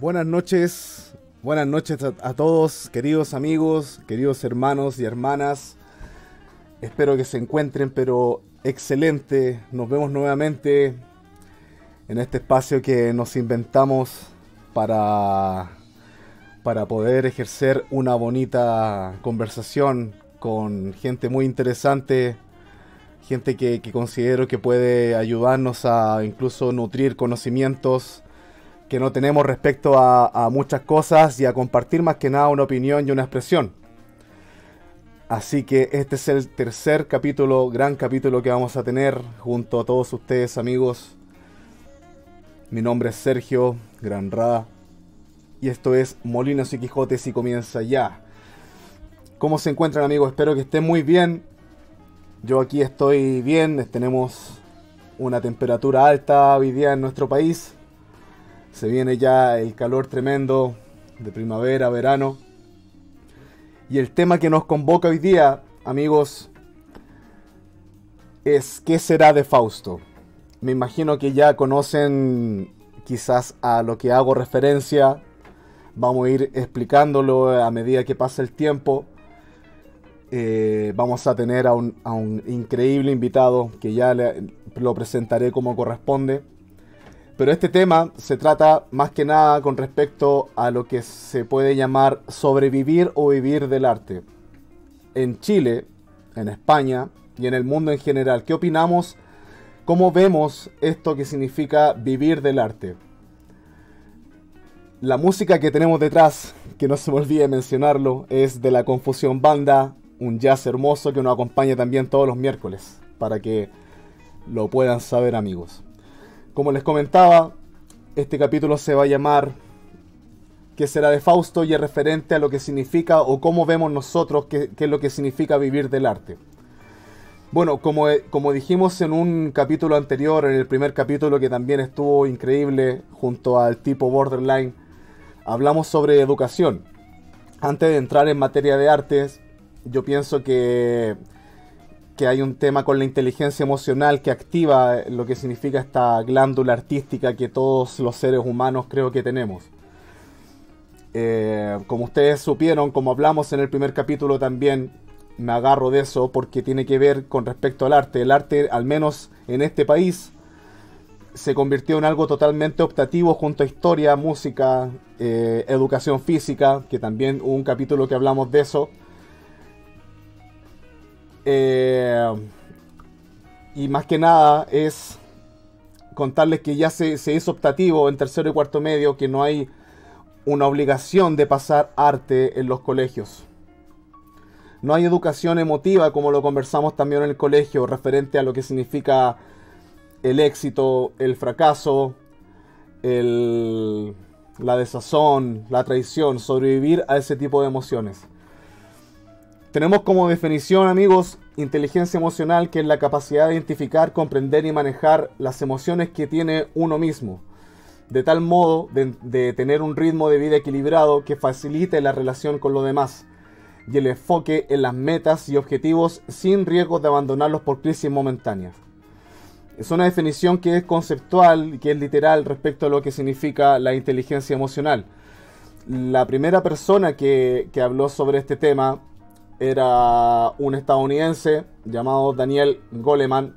Buenas noches, buenas noches a, todos, queridos amigos, queridos hermanos y hermanas. Espero que se encuentren, pero excelente. Nos vemos nuevamente en este espacio que nos inventamos para, para poder ejercer una bonita conversación con gente muy interesante, gente que, que considero que puede ayudarnos a incluso nutrir conocimientos que no tenemos respecto a, muchas cosas y a compartir más que nada una opinión y una expresión. Así que este es el tercer capítulo, gran capítulo que vamos a tener junto a todos ustedes amigos. Mi nombre es Sergio Granra y esto es Molinos y Quijotes y comienza ya. ¿Cómo se encuentran amigos? Espero que estén muy bien. Yo aquí estoy bien, tenemos una temperatura alta hoy día en nuestro país. Se viene ya el calor tremendo de primavera, verano. Y el tema que nos convoca hoy día, amigos, es ¿qué será de Fausto? Me imagino que ya conocen quizás a lo que hago referencia. Vamos a ir explicándolo a medida que pasa el tiempo. Eh, vamos a tener a un, a un, increíble invitado que ya lo presentaré como corresponde. Pero este tema se trata más que nada con respecto a lo que se puede llamar sobrevivir o vivir del arte. En Chile, en España y en el mundo en general, ¿qué opinamos? ¿Cómo vemos esto que significa vivir del arte? La música que tenemos detrás, que no se me olvide mencionarlo, es de la Confusión Banda, un jazz hermoso que nos acompaña también todos los miércoles, para que lo puedan saber amigos. Como les comentaba, este capítulo se va a llamar ¿Qué será de Fausto? y es referente a lo que significa o cómo vemos nosotros qué, es lo que significa vivir del arte. Bueno, como, como dijimos en un capítulo anterior, en el primer capítulo que también estuvo increíble junto al tipo Borderline, hablamos sobre educación. Antes de entrar en materia de artes, yo pienso que que hay un tema con la inteligencia emocional que activa lo que significa esta glándula artística que todos los seres humanos creo que tenemos. Eh, como ustedes supieron, como hablamos en el primer capítulo también, me agarro de eso porque tiene que ver con respecto al arte. El arte, al menos en este país, se convirtió en algo totalmente optativo junto a historia, música, eh, educación física, que también hubo un capítulo que hablamos de eso eh, y más que nada es contarles que ya se, hizo optativo en tercero y cuarto medio, que no hay una obligación de pasar arte en los colegios. No hay educación emotiva, como lo conversamos también en el colegio, referente a lo que significa el éxito, el fracaso, la desazón, la traición, sobrevivir a ese tipo de emociones. Tenemos como definición, amigos, inteligencia emocional, que es la capacidad de identificar, comprender y manejar las emociones que tiene uno mismo, de tal modo de, tener un ritmo de vida equilibrado que facilite la relación con los demás y el enfoque en las metas y objetivos sin riesgo de abandonarlos por crisis momentáneas. Es una definición que es conceptual y que es literal respecto a lo que significa la inteligencia emocional. La primera persona que, que habló sobre este tema era un estadounidense llamado Daniel Goleman,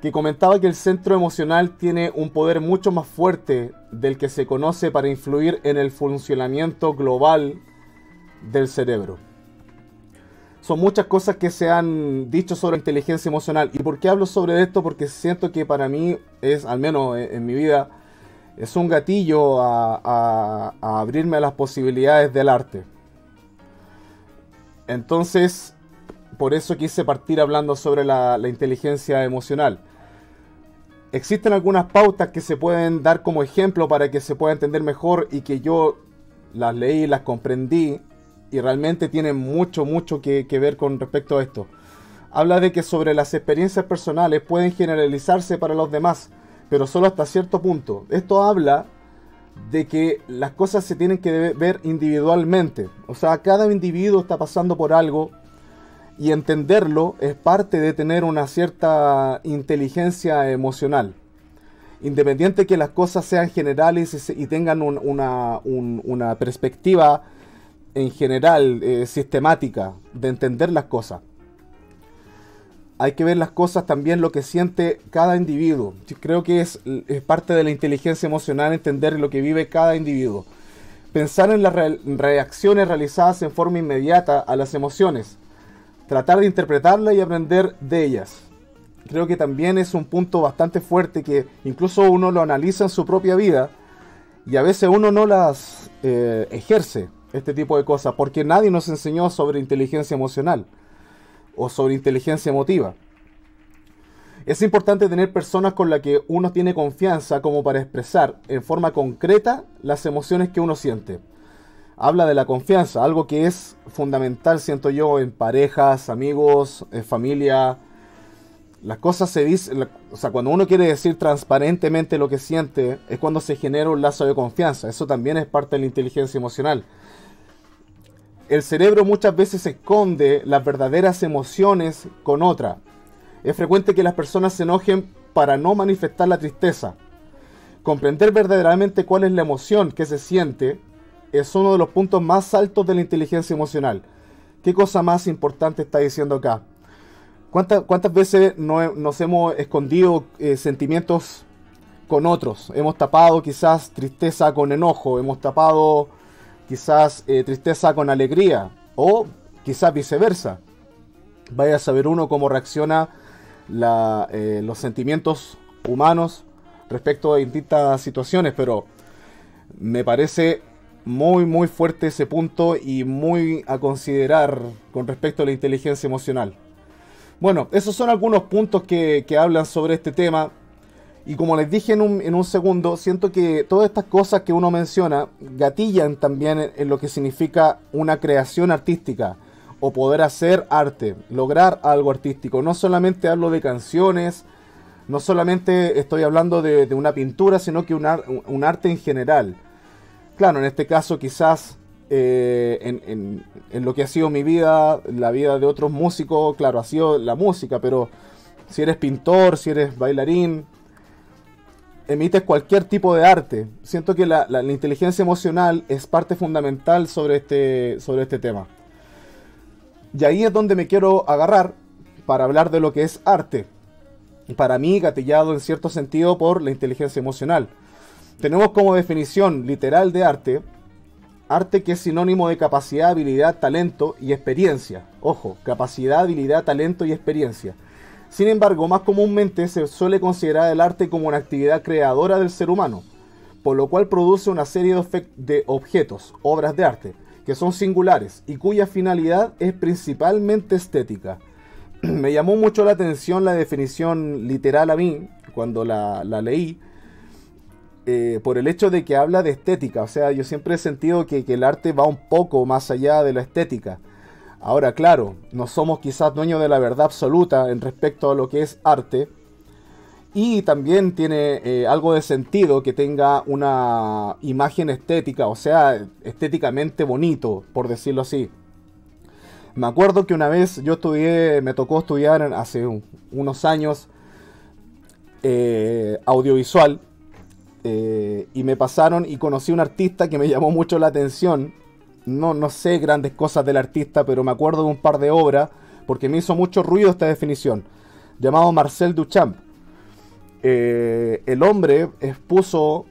que comentaba que el centro emocional tiene un poder mucho más fuerte del que se conoce para influir en el funcionamiento global del cerebro. Son muchas cosas que se han dicho sobre inteligencia emocional. ¿Y por qué hablo sobre esto? Porque siento que para mí es, al menos en, mi vida, es un gatillo a abrirme a las posibilidades del arte. Entonces, por eso quise partir hablando sobre la, inteligencia emocional. Existen algunas pautas que se pueden dar como ejemplo para que se pueda entender mejor y que yo las leí, las comprendí y realmente tienen mucho, mucho que, que ver con respecto a esto. Habla de que sobre las experiencias personales pueden generalizarse para los demás, pero solo hasta cierto punto. Esto habla de que las cosas se tienen que ver individualmente. O sea, cada individuo está pasando por algo y entenderlo es parte de tener una cierta inteligencia emocional. independiente que las cosas sean generales y, tengan una, perspectiva en general, eh, sistemática, de entender las cosas. Hay que ver las cosas también lo que siente cada individuo. creo que es, parte de la inteligencia emocional entender lo que vive cada individuo. Pensar en las reacciones realizadas en forma inmediata a las emociones. Tratar de interpretarlas y aprender de ellas creo que también es un punto bastante fuerte que incluso uno lo analiza en su propia vida y a veces uno no las eh, ejerce, este tipo de cosas, porque nadie nos enseñó sobre inteligencia emocional o sobre inteligencia emotiva. Es importante tener personas con las que uno tiene confianza como para expresar en forma concreta las emociones que uno siente. Habla de la confianza, algo que es fundamental, siento yo, en parejas, amigos, en familia, las cosas se dicen, o sea, cuando uno quiere decir transparentemente lo que siente, es cuando se genera un lazo de confianza. Eso también es parte de la inteligencia emocional. El cerebro muchas veces esconde las verdaderas emociones con otra. Es frecuente que las personas se enojen para no manifestar la tristeza. Comprender verdaderamente cuál es la emoción que se siente es uno de los puntos más altos de la inteligencia emocional. ¿Qué cosa más importante está diciendo acá? ¿Cuántas, veces nos hemos escondido eh, sentimientos con otros? Hemos tapado quizás tristeza con enojo, hemos tapado quizás eh, tristeza con alegría o quizás viceversa. Vaya a saber uno cómo reacciona eh, los sentimientos humanos respecto a distintas situaciones, pero me parece muy muy fuerte ese punto y muy a considerar con respecto a la inteligencia emocional. Bueno, esos son algunos puntos que, hablan sobre este tema. Y como les dije en un, segundo, siento que todas estas cosas que uno menciona gatillan también en, lo que significa una creación artística o poder hacer arte, lograr algo artístico. No solamente hablo de canciones, no solamente estoy hablando de, una pintura, sino que un arte en general. Claro, en este caso quizás eh, en, lo que ha sido mi vida, la vida de otros músicos, claro, ha sido la música, pero si eres pintor, si eres bailarín, emites cualquier tipo de arte. Siento que la, inteligencia emocional es parte fundamental sobre este, sobre este tema. Y ahí es donde me quiero agarrar para hablar de lo que es arte. Para mí, gatillado en cierto sentido por la inteligencia emocional. Tenemos como definición literal de arte Arte que es sinónimo de capacidad, habilidad, talento y experiencia. Ojo, capacidad, habilidad, talento y experiencia. Sin embargo, más comúnmente se suele considerar el arte como una actividad creadora del ser humano, por lo cual produce una serie de objetos, obras de arte, que son singulares y cuya finalidad es principalmente estética. Me llamó mucho la atención la definición literal a mí, cuando la, leí, eh, por el hecho de que habla de estética. O sea, yo siempre he sentido que, el arte va un poco más allá de la estética. Ahora, claro, no somos quizás dueños de la verdad absoluta en respecto a lo que es arte. Y también tiene eh, algo de sentido que tenga una imagen estética, o sea, estéticamente bonito, por decirlo así. Me acuerdo que una vez yo estudié, me tocó estudiar hace unos años eh, audiovisual eh, y me pasaron y conocí un artista que me llamó mucho la atención. No, no sé grandes cosas del artista, pero me acuerdo de un par de obras porque me hizo mucho ruido esta definición. Llamado Marcel Duchamp. Eh, el hombre expuso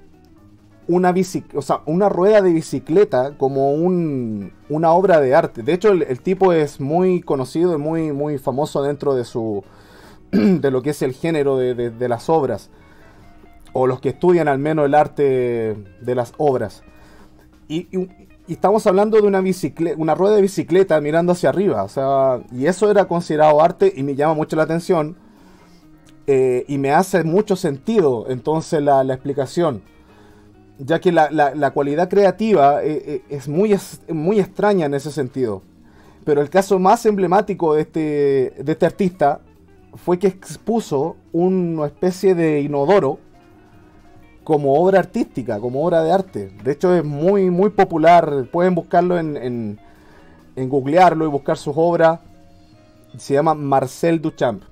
una, o sea, una rueda de bicicleta como un, una obra de arte. De hecho, el, tipo es muy conocido y muy, muy famoso dentro de su de lo que es el género de las obras o los que estudian al menos el arte de las obras. Y, estamos hablando de una bicicleta, una rueda de bicicleta mirando hacia arriba, o sea, y eso era considerado arte y me llama mucho la atención eh, y me hace mucho sentido entonces la, explicación, ya que la, cualidad creativa eh, eh, es muy, muy extraña en ese sentido. Pero el caso más emblemático de este, de este artista fue que expuso una especie de inodoro como obra artística, como obra de arte. De hecho es muy, muy popular. Pueden buscarlo en, en, googlearlo y buscar sus obras. Se llama Marcel Duchamp.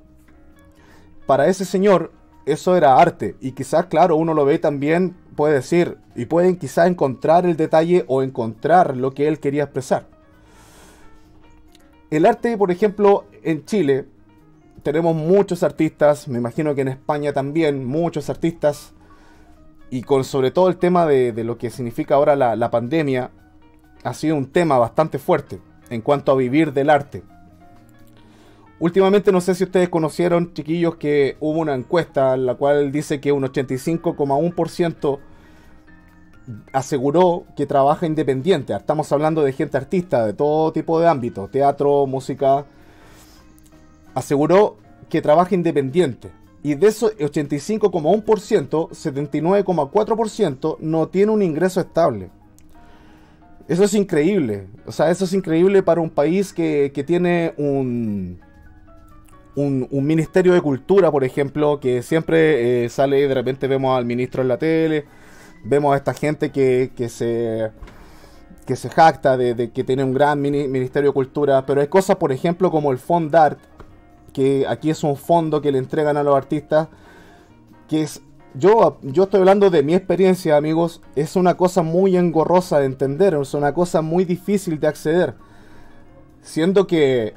Para ese señor, eso era arte. Y quizás, claro, uno lo ve también, puede decir, y pueden quizás encontrar el detalle o encontrar lo que él quería expresar. El arte, por ejemplo, en Chile, tenemos muchos artistas, me imagino que en España también, muchos artistas, y con sobre todo el tema de, lo que significa ahora la, la pandemia, ha sido un tema bastante fuerte en cuanto a vivir del arte. Últimamente no sé si ustedes conocieron, chiquillos, que hubo una encuesta en la cual dice que un 85,1% aseguró que trabaja independiente. Estamos hablando de gente artista de todo tipo de ámbitos, teatro, música. Aseguró que trabaja independiente. Y de esos 85,1%, 79,4% no tiene un ingreso estable. Eso es increíble. O sea, eso es increíble para un país que, tiene un, un, Ministerio de Cultura, por ejemplo, que siempre eh, sale, de repente vemos al ministro en la tele, vemos a esta gente que, se que se jacta de, que tiene un gran Ministerio de Cultura, pero hay cosas, por ejemplo, como el Fondart, que aquí es un fondo que le entregan a los artistas, que es yo, yo estoy hablando de mi experiencia, amigos. Es una cosa muy engorrosa de entender, es una cosa muy difícil de acceder. Siendo que,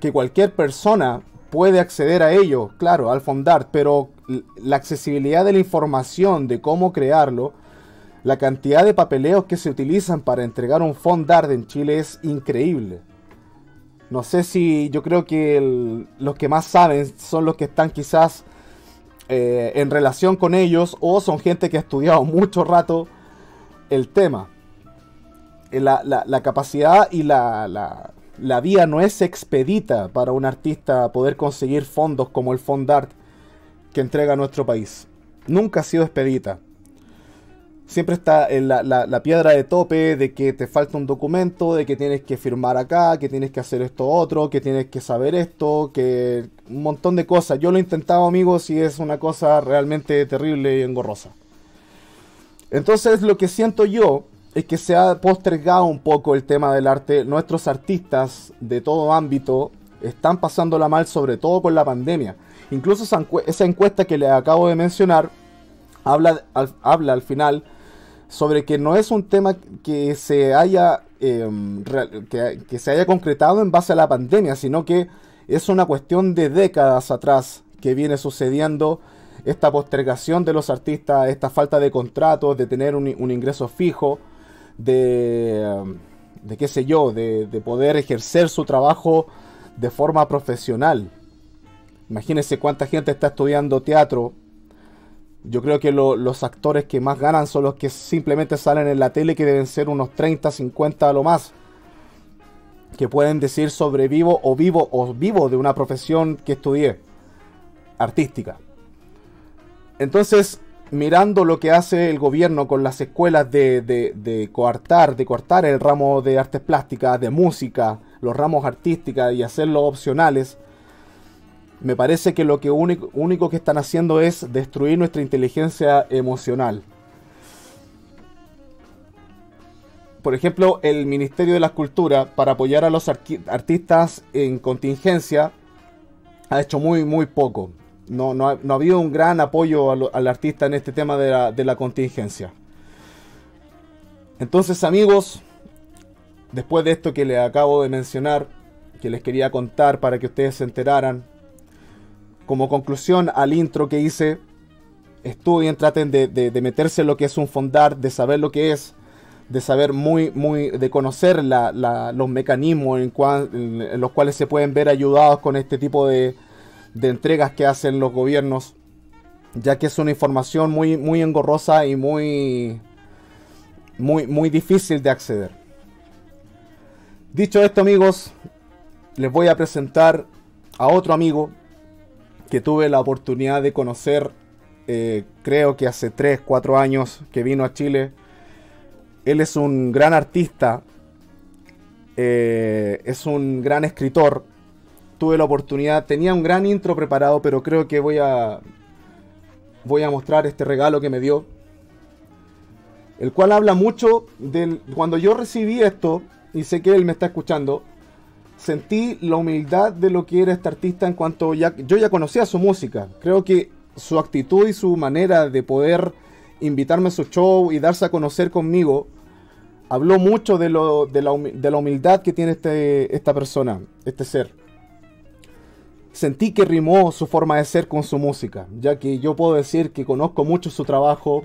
que cualquier persona puede acceder a ello, claro, al fondar, pero la accesibilidad de la información de cómo crearlo, la cantidad de papeleos que se utilizan para entregar un fondar en Chile es increíble. No sé si yo creo que los que más saben son los que están quizás eh, en relación con ellos o son gente que ha estudiado mucho rato el tema. Eh, la, capacidad y la, la, vía no es expedita para un artista poder conseguir fondos como el Fondart que entrega nuestro país. Nunca ha sido expedita siempre está en la, la, piedra de tope de que te falta un documento, de que tienes que firmar acá, que tienes que hacer esto otro, que tienes que saber esto, que un montón de cosas. Yo lo he intentado, amigos, y es una cosa realmente terrible y engorrosa. Entonces, lo que siento yo es que se ha postergado un poco el tema del arte. Nuestros artistas de todo ámbito están pasándola mal, sobre todo con la pandemia. Incluso esa, encuesta que les acabo de mencionar habla habla al final sobre que no es un tema que se haya em, que, se haya concretado en base a la pandemia, sino que es una cuestión de décadas atrás que viene sucediendo esta postergación de los artistas, esta falta de contratos, de tener un, ingreso fijo, de, de qué sé yo, de, de poder ejercer su trabajo de forma profesional. Imagínense cuánta gente está estudiando teatro, yo creo que los actores que más ganan son los que simplemente salen en la tele, que deben ser unos 30, 50 a lo más. Que pueden decir sobrevivo o vivo o vivo de una profesión que estudié, artística. Entonces, mirando lo que hace el gobierno con las escuelas de, de, coartar, de cortar el ramo de artes plásticas, de música, los ramos artísticas y hacerlos opcionales, me parece que lo que único, que están haciendo es destruir nuestra inteligencia emocional. Por ejemplo, el Ministerio de la Cultura, para apoyar a los artistas en contingencia, ha hecho muy, muy poco. No, no, ha, habido un gran apoyo al artista en este tema de la, de la contingencia. Entonces, amigos, después de esto que les acabo de mencionar, que les quería contar para que ustedes se enteraran, como conclusión al intro que hice, estudien, traten de, meterse en lo que es un fondar, de saber lo que es, de saber muy, muy, de conocer los mecanismos en, los cuales se pueden ver ayudados con este tipo de, entregas que hacen los gobiernos, ya que es una información muy, muy engorrosa y muy, muy, muy difícil de acceder. Dicho esto, amigos, les voy a presentar a otro amigo que tuve la oportunidad de conocer, eh, creo que hace 3, 4 años que vino a Chile. Él es un gran artista, eh, es un gran escritor. Tuve la oportunidad, tenía un gran intro preparado, pero creo que voy a, voy a mostrar este regalo que me dio. El cual habla mucho del... Cuando yo recibí esto, y sé que él me está escuchando, sentí la humildad de lo que era este artista en cuanto ya, yo ya conocía su música. Creo que su actitud y su manera de poder invitarme a su show y darse a conocer conmigo, habló mucho de, lo, de, la, humildad que tiene este, esta persona, este ser. Sentí que rimó su forma de ser con su música, ya que yo puedo decir que conozco mucho su trabajo,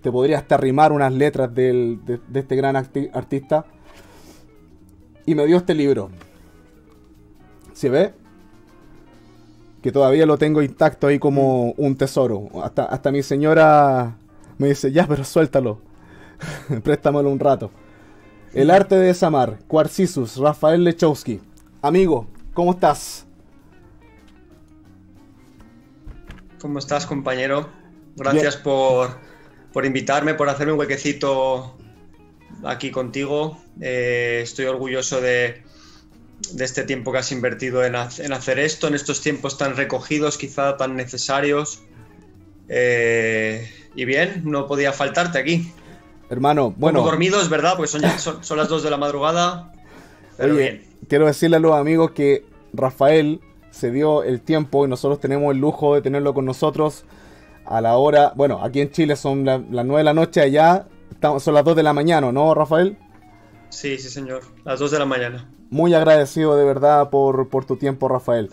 te podría hasta rimar unas letras de, este gran artista, y me dio este libro. ¿Se ve? Que todavía lo tengo intacto ahí como un tesoro. Hasta, hasta mi señora me dice, ya, pero suéltalo. Préstamelo un rato. El arte de desamar, Quarcisus, Rafael Lechowski. Amigo, ¿cómo estás? ¿Cómo estás, compañero? Gracias por, por, invitarme, por hacerme un huequecito aquí contigo. Eh, estoy orgulloso de, de, este tiempo que has invertido en, en, hacer esto, en estos tiempos tan recogidos, quizá tan necesarios. Eh, y bien, no podía faltarte aquí. Hermano, bueno. dormido, es verdad, porque son, son, las 2 de la madrugada. Pero bien. quiero decirle a los amigos que Rafael se dio el tiempo y nosotros tenemos el lujo de tenerlo con nosotros a la hora. Bueno, aquí en Chile son las 9 de la noche, allá estamos, son las 2 de la mañana, ¿no, Rafael? Sí, sí, señor. Las 2 de la mañana. Muy agradecido de verdad por, por tu tiempo, Rafael.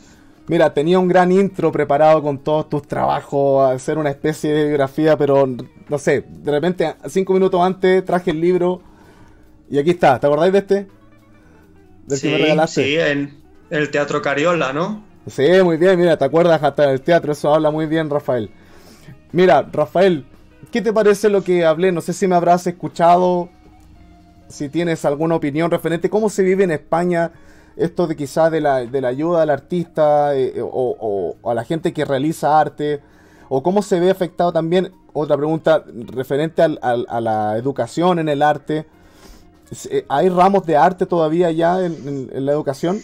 Mira, tenía un gran intro preparado con todos tus trabajos, hacer una especie de biografía, pero no sé, de repente, cinco minutos antes traje el libro y aquí está. ¿Te acordáis de este? sí, Sí, en el Teatro Cariola, ¿no? Sí, muy bien, mira, te acuerdas hasta del teatro, eso habla muy bien, Rafael. Mira, Rafael, ¿qué te parece lo que hablé? No sé si me habrás escuchado, si tienes alguna opinión referente cómo se vive en España esto de quizás de la, de la ayuda al artista eh, o, a la gente que realiza arte, o cómo se ve afectado también, otra pregunta referente a la educación en el arte. Eh, ¿Hay ramos de arte todavía ya en, la educación?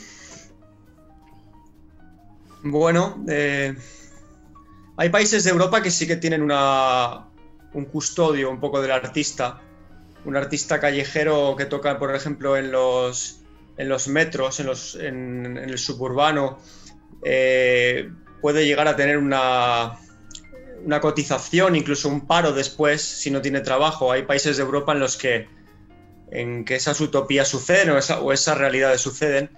Bueno, eh, hay países de Europa que sí que tienen una, un custodio un poco del artista. Un artista callejero que toca, por ejemplo, en los en los metros, en, los, en, el suburbano, eh, puede llegar a tener una, una cotización, incluso un paro después, si no tiene trabajo. Hay países de Europa en los que, en que esas utopías suceden o, o esas realidades suceden,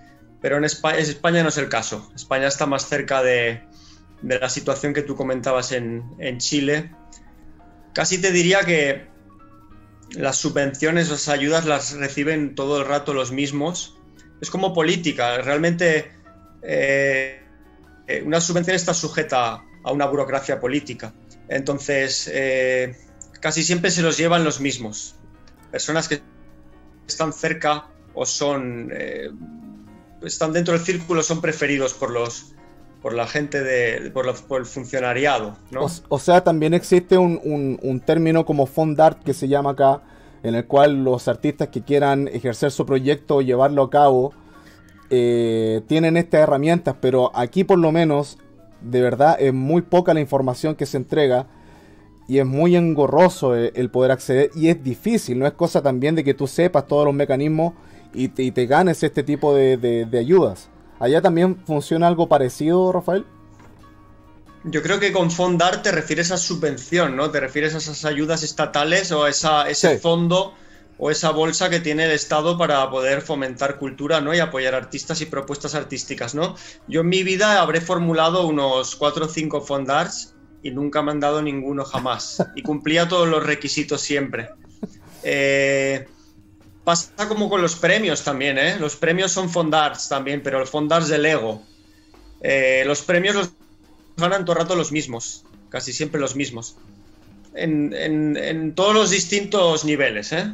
pero en España, España, no es el caso. España está más cerca de, de la situación que tú comentabas en, en Chile. Casi te diría que las subvenciones, las ayudas las reciben todo el rato los mismos es como política. Realmente eh, eh, una subvención está sujeta a una burocracia política. Entonces, eh, casi siempre se los llevan los mismos. Personas que están cerca o son están dentro del círculo son preferidos por los por la gente de por, el funcionariado o, sea también existe un, término como fondart que se llama acá en el cual los artistas que quieran ejercer su proyecto o llevarlo a cabo eh, tienen estas herramientas, pero aquí por lo menos, de verdad, es muy poca la información que se entrega y es muy engorroso el, poder acceder y es difícil, no es cosa también de que tú sepas todos los mecanismos y te, ganes este tipo de ayudas. ¿Allá también funciona algo parecido, Rafael? Yo creo que con fondar te refieres a subvención, ¿no? Te refieres a esas ayudas estatales o a esa, ese fondo o esa bolsa que tiene el Estado para poder fomentar cultura, ¿no? Y apoyar artistas y propuestas artísticas, ¿no? Yo en mi vida habré formulado unos cuatro o cinco fondars y nunca me han dado ninguno jamás. Y cumplía todos los requisitos siempre. Eh, pasa como con los premios también, ¿eh? Los premios son fondars también, pero los fondars del ego. Eh, los premios los ganan todo el rato los mismos, casi siempre los mismos. En, todos los distintos niveles, ¿eh?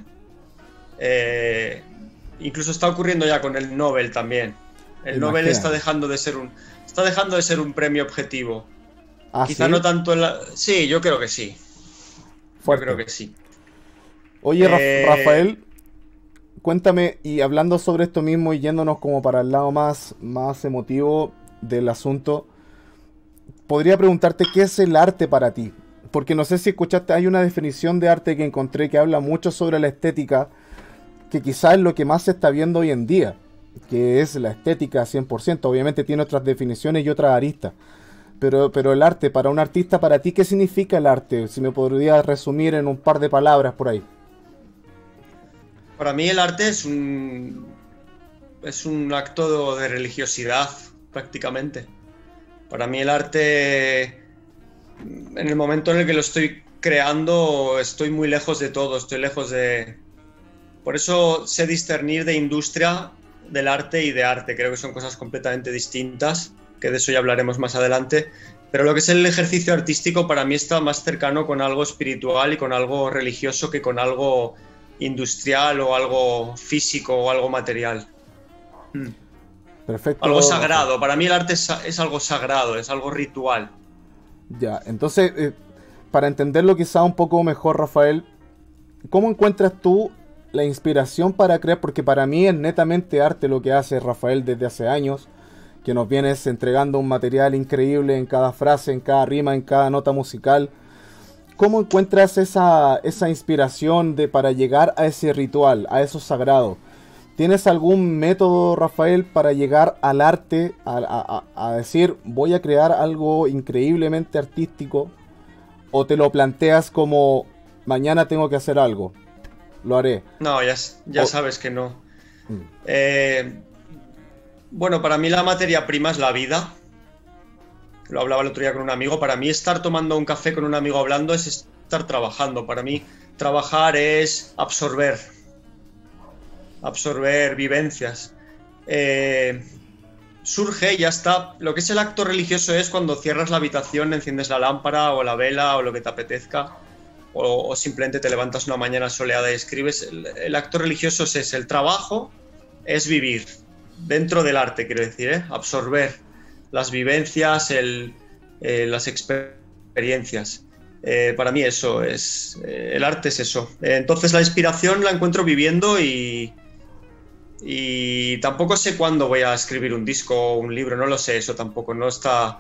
¿eh? incluso está ocurriendo ya con el Nobel también. El Nobel está dejando de ser un está dejando de ser un premio objetivo. ¿Ah, Quizá no tanto en la... Sí, yo creo que sí. Yo creo que sí. Oye, eh, Rafael, cuéntame, y hablando sobre esto mismo y yéndonos como para el lado más, más emotivo del asunto, podría preguntarte qué es el arte para ti. Porque no sé si escuchaste, hay una definición de arte que encontré que habla mucho sobre la estética, que quizás es lo que más se está viendo hoy en día, que es la estética 100%. Obviamente tiene otras definiciones y otras aristas. Pero, pero el arte, para un artista, para ti, ¿qué significa el arte? Si me podrías resumir en un par de palabras por ahí. Para mí el arte es un, es un acto de religiosidad, prácticamente. Para mí el arte, en el momento en el que lo estoy creando, estoy muy lejos de todo, estoy lejos de... Por eso sé discernir de industria del arte y de arte. Creo que son cosas completamente distintas, que de eso ya hablaremos más adelante. Pero lo que es el ejercicio artístico para mí está más cercano con algo espiritual y con algo religioso que con algo industrial o algo físico o algo material. Hmm. Perfecto. Algo sagrado. Para mí el arte es, algo sagrado, es algo ritual. Ya, entonces, eh, para entenderlo quizá un poco mejor, Rafael, ¿cómo encuentras tú la inspiración para crear? Porque para mí es netamente arte lo que hace Rafael desde hace años, que nos vienes entregando un material increíble en cada frase, en cada rima, en cada nota musical. ¿Cómo encuentras esa, esa inspiración de, para llegar a ese ritual, a eso sagrado? ¿Tienes algún método, Rafael, para llegar al arte, a, decir, voy a crear algo increíblemente artístico? ¿O te lo planteas como, mañana tengo que hacer algo? Lo haré. No, ya, ya sabes que no. Mm. Eh, bueno, para mí la materia prima es la vida lo hablaba el otro día con un amigo, para mí estar tomando un café con un amigo hablando es estar trabajando. Para mí trabajar es absorber, absorber vivencias. Eh, surge y ya está. Lo que es el acto religioso es cuando cierras la habitación, enciendes la lámpara o la vela o lo que te apetezca, o, simplemente te levantas una mañana soleada y escribes. El, acto religioso es el trabajo, es vivir dentro del arte, quiero decir, ¿eh? absorber las vivencias, el, eh, las experiencias. Eh, para mí eso es, eh, el arte es eso. entonces la inspiración la encuentro viviendo y, y tampoco sé cuándo voy a escribir un disco o un libro, no lo sé, eso tampoco, no está,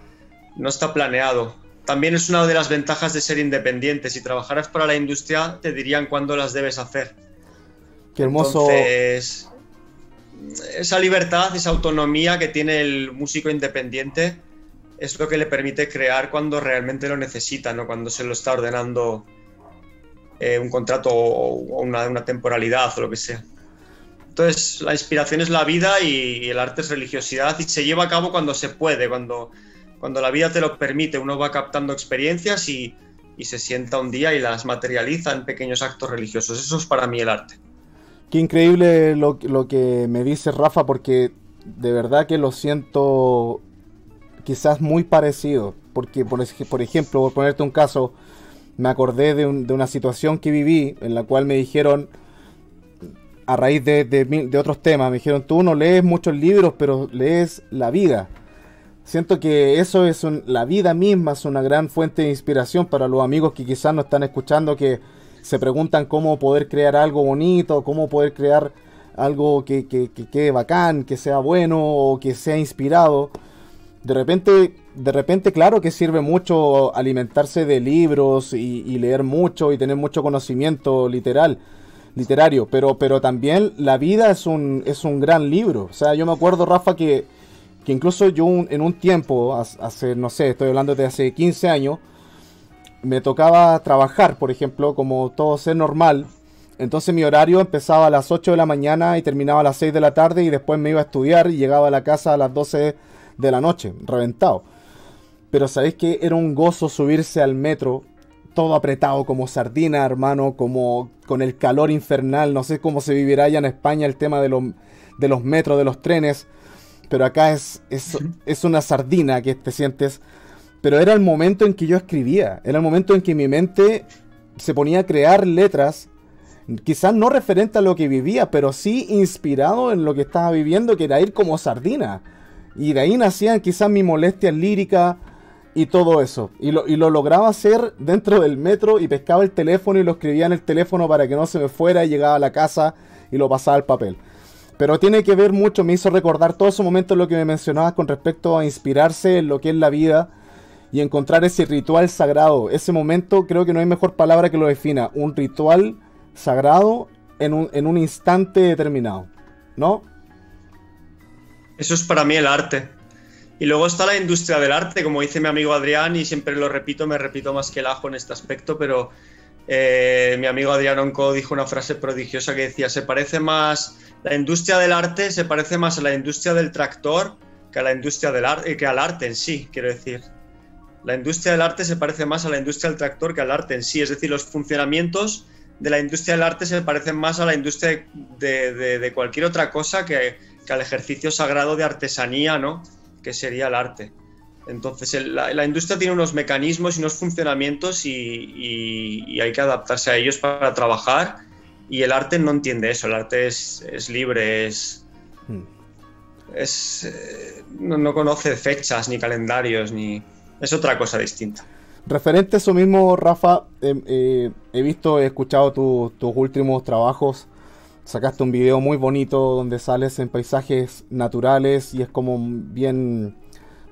no está planeado. También es una de las ventajas de ser independiente. Si trabajaras para la industria, te dirían cuándo las debes hacer. Qué hermoso. Entonces, esa libertad, esa autonomía que tiene el músico independiente es lo que le permite crear cuando realmente lo necesita, ¿no? cuando se lo está ordenando eh, un contrato o una, temporalidad o lo que sea. Entonces, la inspiración es la vida y, el arte es religiosidad y se lleva a cabo cuando se puede, cuando, cuando la vida te lo permite. Uno va captando experiencias y, y se sienta un día y las materializa en pequeños actos religiosos. Eso es para mí el arte. Qué increíble lo, que me dice Rafa, porque de verdad que lo siento quizás muy parecido. Porque, por, ejemplo, por ponerte un caso, me acordé de, una situación que viví en la cual me dijeron, a raíz de, otros temas, me dijeron, tú no lees muchos libros, pero lees la vida. Siento que eso es la vida misma, es una gran fuente de inspiración para los amigos que quizás no están escuchando, que se preguntan cómo poder crear algo bonito, cómo poder crear algo que, que, quede bacán, que sea bueno o que sea inspirado. De repente, de repente, claro que sirve mucho alimentarse de libros y, leer mucho y tener mucho conocimiento literal, literario, pero, pero también la vida es un, es un gran libro. O sea, yo me acuerdo, Rafa, que, que incluso yo en un tiempo, hace, no sé, estoy hablando de hace 15 años, me tocaba trabajar, por ejemplo, como todo ser normal. Entonces mi horario empezaba a las 8 de la mañana y terminaba a las 6 de la tarde y después me iba a estudiar y llegaba a la casa a las 12 de la noche, reventado. Pero sabéis que era un gozo subirse al metro, todo apretado como sardina, hermano, como con el calor infernal. No sé cómo se vivirá allá en España el tema de, los, de los metros, de los trenes. Pero acá es, es, es una sardina que te sientes pero era el momento en que yo escribía, era el momento en que mi mente se ponía a crear letras, quizás no referente a lo que vivía, pero sí inspirado en lo que estaba viviendo, que era ir como sardina. Y de ahí nacían quizás mi molestia lírica y todo eso. Y lo, y lo lograba hacer dentro del metro y pescaba el teléfono y lo escribía en el teléfono para que no se me fuera y llegaba a la casa y lo pasaba al papel. Pero tiene que ver mucho, me hizo recordar todos esos momentos lo que me mencionabas con respecto a inspirarse en lo que es la vida y encontrar ese ritual sagrado. Ese momento creo que no hay mejor palabra que lo defina. Un ritual sagrado en un, en un instante determinado. ¿No? Eso es para mí el arte. Y luego está la industria del arte, como dice mi amigo Adrián, y siempre lo repito, me repito más que el ajo en este aspecto, pero eh, mi amigo Adrián Onco dijo una frase prodigiosa que decía, se parece más, la industria del arte se parece más a la industria del tractor que a la industria del arte, que al arte en sí, quiero decir. La industria del arte se parece más a la industria del tractor que al arte en sí, es decir, los funcionamientos de la industria del arte se parecen más a la industria de, cualquier otra cosa que, que al ejercicio sagrado de artesanía, ¿no? que sería el arte. Entonces, la, industria tiene unos mecanismos y unos funcionamientos y, hay que adaptarse a ellos para trabajar. Y el arte no entiende eso, el arte es, libre, es. Hmm. es eh, no, conoce fechas, ni calendarios, ni. Es otra cosa distinta. Referente a eso mismo, Rafa, em, eh, he visto, he escuchado tus últimos trabajos sacaste un video muy bonito donde sales en paisajes naturales y es como bien,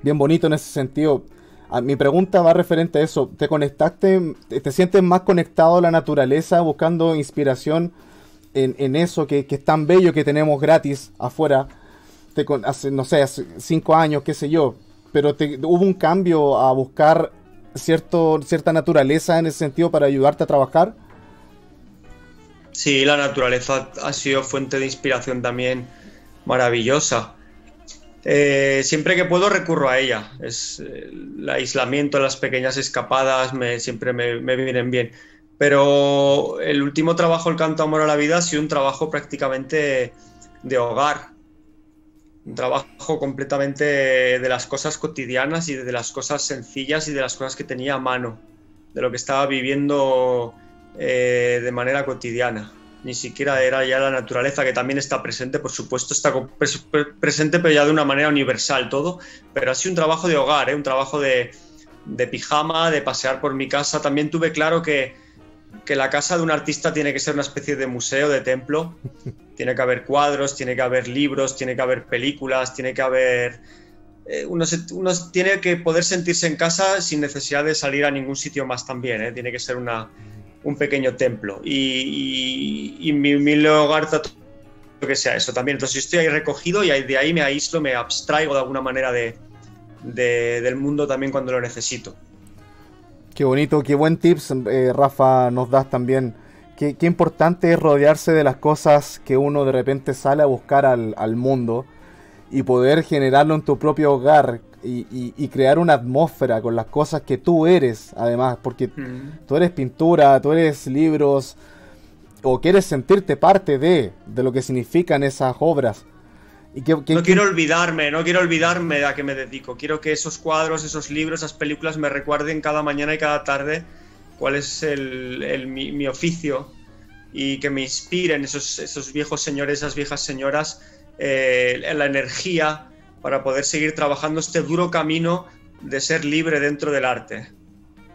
bien bonito en ese sentido. mi pregunta va referente a eso. ¿Te conectaste, te sientes más conectado a la naturaleza buscando inspiración en, eso que, es tan bello que tenemos gratis afuera? Te, hace, no sé, hace cinco años, qué sé yo. Pero hubo un cambio a buscar cierto, cierta naturaleza en ese sentido para ayudarte a trabajar. Sí, la naturaleza ha sido fuente de inspiración también maravillosa. Eh, siempre que puedo recurro a ella. Es, eh, el aislamiento, las pequeñas escapadas me, siempre me, vienen bien. Pero el último trabajo, el canto Amor a la Vida, ha sido un trabajo prácticamente de hogar. Un trabajo completamente de las cosas cotidianas y de las cosas sencillas y de las cosas que tenía a mano. De lo que estaba viviendo eh, de manera cotidiana. Ni siquiera era ya la naturaleza que también está presente, por supuesto, está presente, pero ya de una manera universal todo. Pero sido un trabajo de hogar, ¿eh? un trabajo de, pijama, de pasear por mi casa. También tuve claro que, que la casa de un artista tiene que ser una especie de museo, de templo. Tiene que haber cuadros, tiene que haber libros, tiene que haber películas, tiene que haber eh, uno, tiene que poder sentirse en casa sin necesidad de salir a ningún sitio más también. ¿eh? Tiene que ser una, un pequeño templo. Y, mi humilde hogar lo que sea eso también. Entonces yo estoy ahí recogido y de ahí me aíslo, me abstraigo de alguna manera de, del mundo también cuando lo necesito. Qué bonito, qué buen tips, eh, Rafa, nos das también. Qué, qué, importante es rodearse de las cosas que uno de repente sale a buscar al, al mundo y poder generarlo en tu propio hogar, y, crear una atmósfera con las cosas que tú eres, además, porque mm. tú eres pintura, tú eres libros, o quieres sentirte parte de, de lo que significan esas obras. Y no quiero olvidarme, no quiero olvidarme de a qué me dedico. Quiero que esos cuadros, esos libros, esas películas me recuerden cada mañana y cada tarde cuál es el, mi, oficio y que me inspiren esos, esos viejos señores, esas viejas señoras, eh, la energía para poder seguir trabajando este duro camino de ser libre dentro del arte.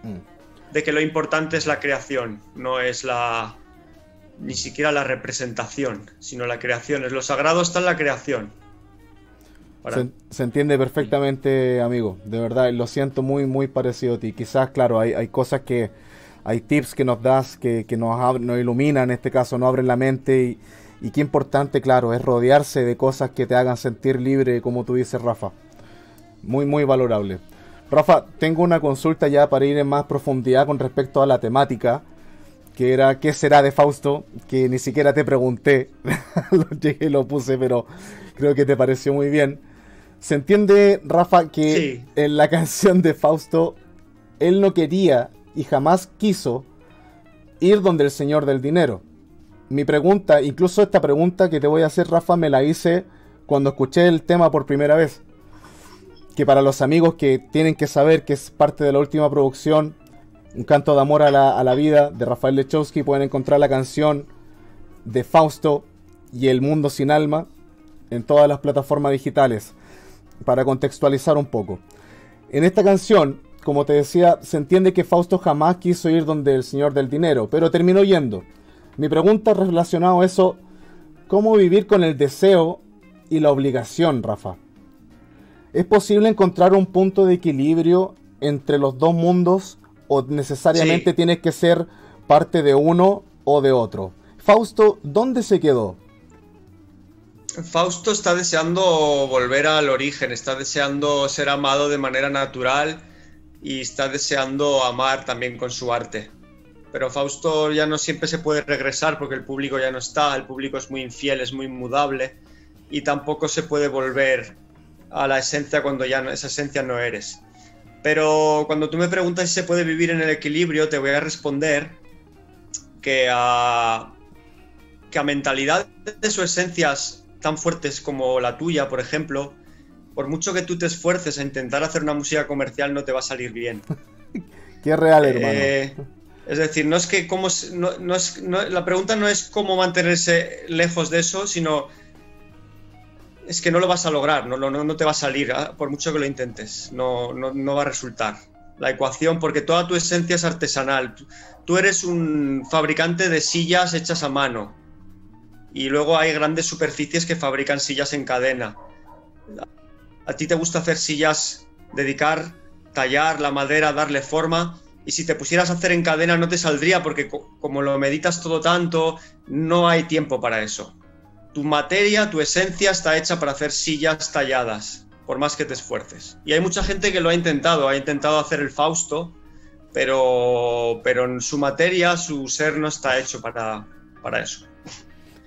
Mm. De que lo importante es la creación, no es la ni siquiera la representación, sino la creación. Lo sagrado está en la creación. Se, entiende perfectamente, amigo. De verdad, lo siento muy, muy parecido a ti. Quizás, claro, hay, cosas que, hay tips que nos das que, que nos, nos iluminan, en este caso, nos abren la mente y, y qué importante, claro, es rodearse de cosas que te hagan sentir libre, como tú dices, Rafa. Muy, muy valorable. Rafa, tengo una consulta ya para ir en más profundidad con respecto a la temática, que era ¿qué será de Fausto? Que ni siquiera te pregunté, lo llegué lo puse, pero creo que te pareció muy bien. Se entiende, Rafa, que en la canción de Fausto, él no quería y jamás quiso ir donde el Señor del Dinero mi pregunta, incluso esta pregunta que te voy a hacer, Rafa, me la hice cuando escuché el tema por primera vez. Que para los amigos que tienen que saber que es parte de la última producción, Un canto de amor a la, vida, de Rafael Lechowski, pueden encontrar la canción de Fausto y El Mundo Sin Alma en todas las plataformas digitales, para contextualizar un poco. En esta canción, como te decía, se entiende que Fausto jamás quiso ir donde el Señor del Dinero, pero terminó yendo. Mi pregunta relacionada a eso, ¿cómo vivir con el deseo y la obligación, Rafa? ¿Es posible encontrar un punto de equilibrio entre los dos mundos o necesariamente tienes que ser parte de uno o de otro? Fausto, ¿dónde se quedó? Fausto está deseando volver al origen, está deseando ser amado de manera natural y está deseando amar también con su arte. Pero Fausto ya no siempre se puede regresar porque el público ya no está, el público es muy infiel, es muy mudable y tampoco se puede volver a la esencia cuando ya esa esencia no eres. Pero cuando tú me preguntas si se puede vivir en el equilibrio, te voy a responder que a, que a mentalidades o esencias tan fuertes como la tuya, por ejemplo, por mucho que tú te esfuerces a intentar hacer una música comercial, no te va a salir bien. Qué real, hermano. Eh, es decir, no es que cómo, no, es, la pregunta no es cómo mantenerse lejos de eso, sino es que no lo vas a lograr, no, te va a salir, ¿ah? por mucho que lo intentes, no, no, va a resultar. La ecuación, porque toda tu esencia es artesanal. Tú eres un fabricante de sillas hechas a mano y luego hay grandes superficies que fabrican sillas en cadena. A ti te gusta hacer sillas, dedicar, tallar la madera, darle forma, y si te pusieras a hacer en cadena no te saldría porque como lo meditas todo tanto, no hay tiempo para eso tu materia, tu esencia está hecha para hacer sillas talladas, por más que te esfuerces. Y hay mucha gente que lo ha intentado, ha intentado hacer el Fausto, pero, pero en su materia, su ser no está hecho para, para eso.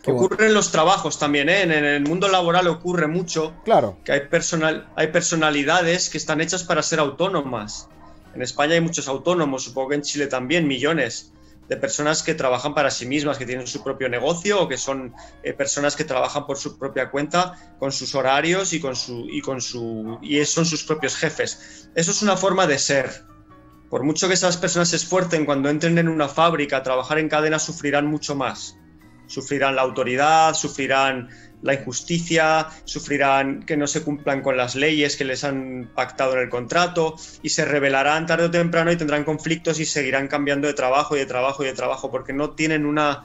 ocurre en los trabajos también, ¿eh? en el mundo laboral ocurre mucho claro. que hay, personal, hay personalidades que están hechas para ser autónomas. En España hay muchos autónomos, supongo que en Chile también, millones de personas que trabajan para sí mismas, que tienen su propio negocio o que son eh, personas que trabajan por su propia cuenta con sus horarios y con su y con su y son sus propios jefes. Eso es una forma de ser. Por mucho que esas personas se esfuercen cuando entren en una fábrica a trabajar en cadena sufrirán mucho más. Sufrirán la autoridad, sufrirán la injusticia, sufrirán que no se cumplan con las leyes que les han pactado en el contrato y se rebelarán tarde o temprano y tendrán conflictos y seguirán cambiando de trabajo y de trabajo y de trabajo porque no tienen una,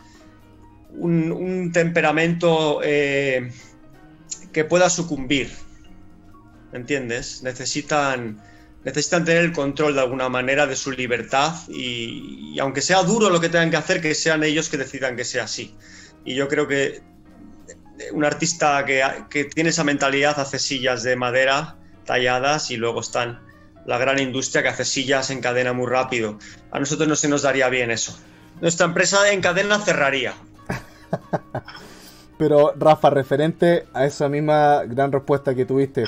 un, temperamento eh, que pueda sucumbir. ¿Me entiendes? Necesitan, necesitan tener el control de alguna manera de su libertad y, y aunque sea duro lo que tengan que hacer, que sean ellos que decidan que sea así. Y yo creo que un artista que, tiene esa mentalidad hace sillas de madera talladas y luego están la gran industria que hace sillas en cadena muy rápido. A nosotros no se nos daría bien eso. Nuestra empresa en cadena cerraría. Pero Rafa, referente a esa misma gran respuesta que tuviste,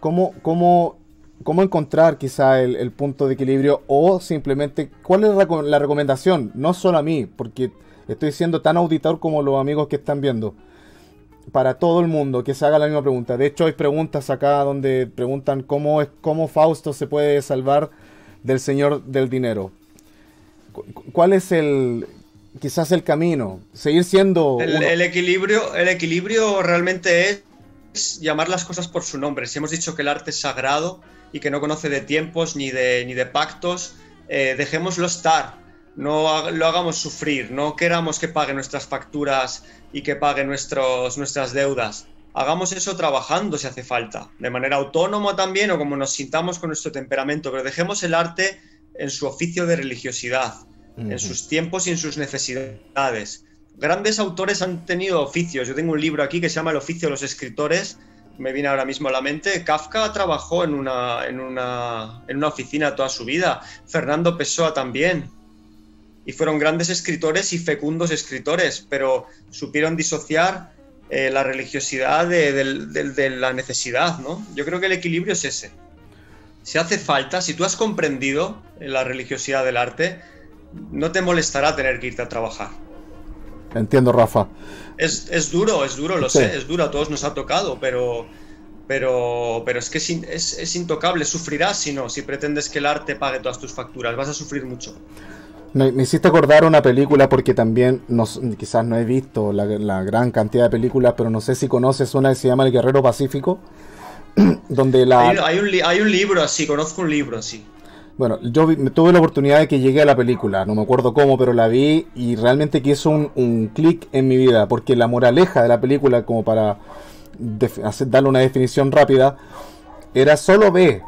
¿cómo, cómo, cómo encontrar quizá el, punto de equilibrio o simplemente cuál es la recomendación? No solo a mí, porque estoy siendo tan auditor como los amigos que están viendo para todo el mundo que se haga la misma pregunta. De hecho, hay preguntas acá donde preguntan cómo es cómo Fausto se puede salvar del señor del dinero. ¿Cuál es el quizás el camino? Seguir siendo el, equilibrio. El equilibrio realmente es llamar las cosas por su nombre. Si hemos dicho que el arte es sagrado y que no conoce de tiempos ni de ni de pactos, eh, dejémoslo estar no lo hagamos sufrir, no queramos que pague nuestras facturas y que pague nuestros, nuestras deudas. Hagamos eso trabajando si hace falta, de manera autónoma también o como nos sintamos con nuestro temperamento, pero dejemos el arte en su oficio de religiosidad, en sus tiempos y en sus necesidades. Grandes autores han tenido oficios. Yo tengo un libro aquí que se llama El oficio de los escritores, me viene ahora mismo a la mente. Kafka trabajó en una, en una, en una oficina toda su vida, Fernando Pessoa también y fueron grandes escritores y fecundos escritores, pero supieron disociar eh, la religiosidad de, la necesidad, ¿no? Yo creo que el equilibrio es ese. Si hace falta, si tú has comprendido la religiosidad del arte, no te molestará tener que irte a trabajar. Entiendo, Rafa. Es, duro, es duro, lo sé, es duro, a todos nos ha tocado, pero, pero, pero es que es, es, es intocable, sufrirás si no, si pretendes que el arte pague todas tus facturas, vas a sufrir mucho. Me, hiciste acordar una película porque también quizás no he visto la, gran cantidad de películas, pero no sé si conoces una que se llama El Guerrero Pacífico, donde la... Hay, un, hay un libro así, conozco un libro así. Bueno, yo tuve la oportunidad de que llegué a la película, no me acuerdo cómo, pero la vi y realmente quiso un, un clic en mi vida, porque la moraleja de la película, como para darle una definición rápida, era solo ve,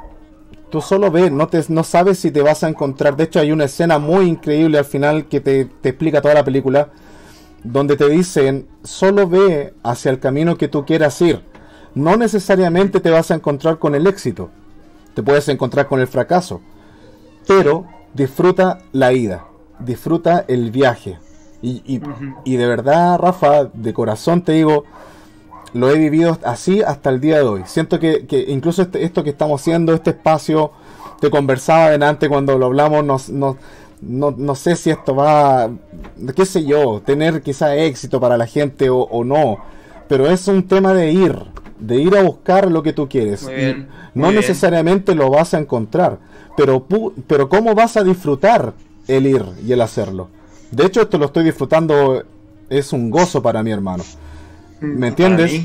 tú solo ves, no, te, no sabes si te vas a encontrar. De hecho, hay una escena muy increíble al final que te, explica toda la película. donde te dicen, solo ve hacia el camino que tú quieras ir. No necesariamente te vas a encontrar con el éxito, te puedes encontrar con el fracaso, pero disfruta la ida, disfruta el viaje. Y, de verdad, Rafa, de corazón te digo, lo he vivido así hasta el día de hoy. Siento que, incluso este, esto que estamos haciendo, este espacio, te conversaba delante cuando lo hablamos, no, no, sé si esto va, qué sé yo, tener quizá éxito para la gente o, no, pero es un tema de ir, de ir a buscar lo que tú quieres. no necesariamente lo vas a encontrar, pero, pero ¿cómo vas a disfrutar el ir y el hacerlo? De hecho, esto lo estoy disfrutando, es un gozo para mi hermano. Mm, ¿Me entiendes?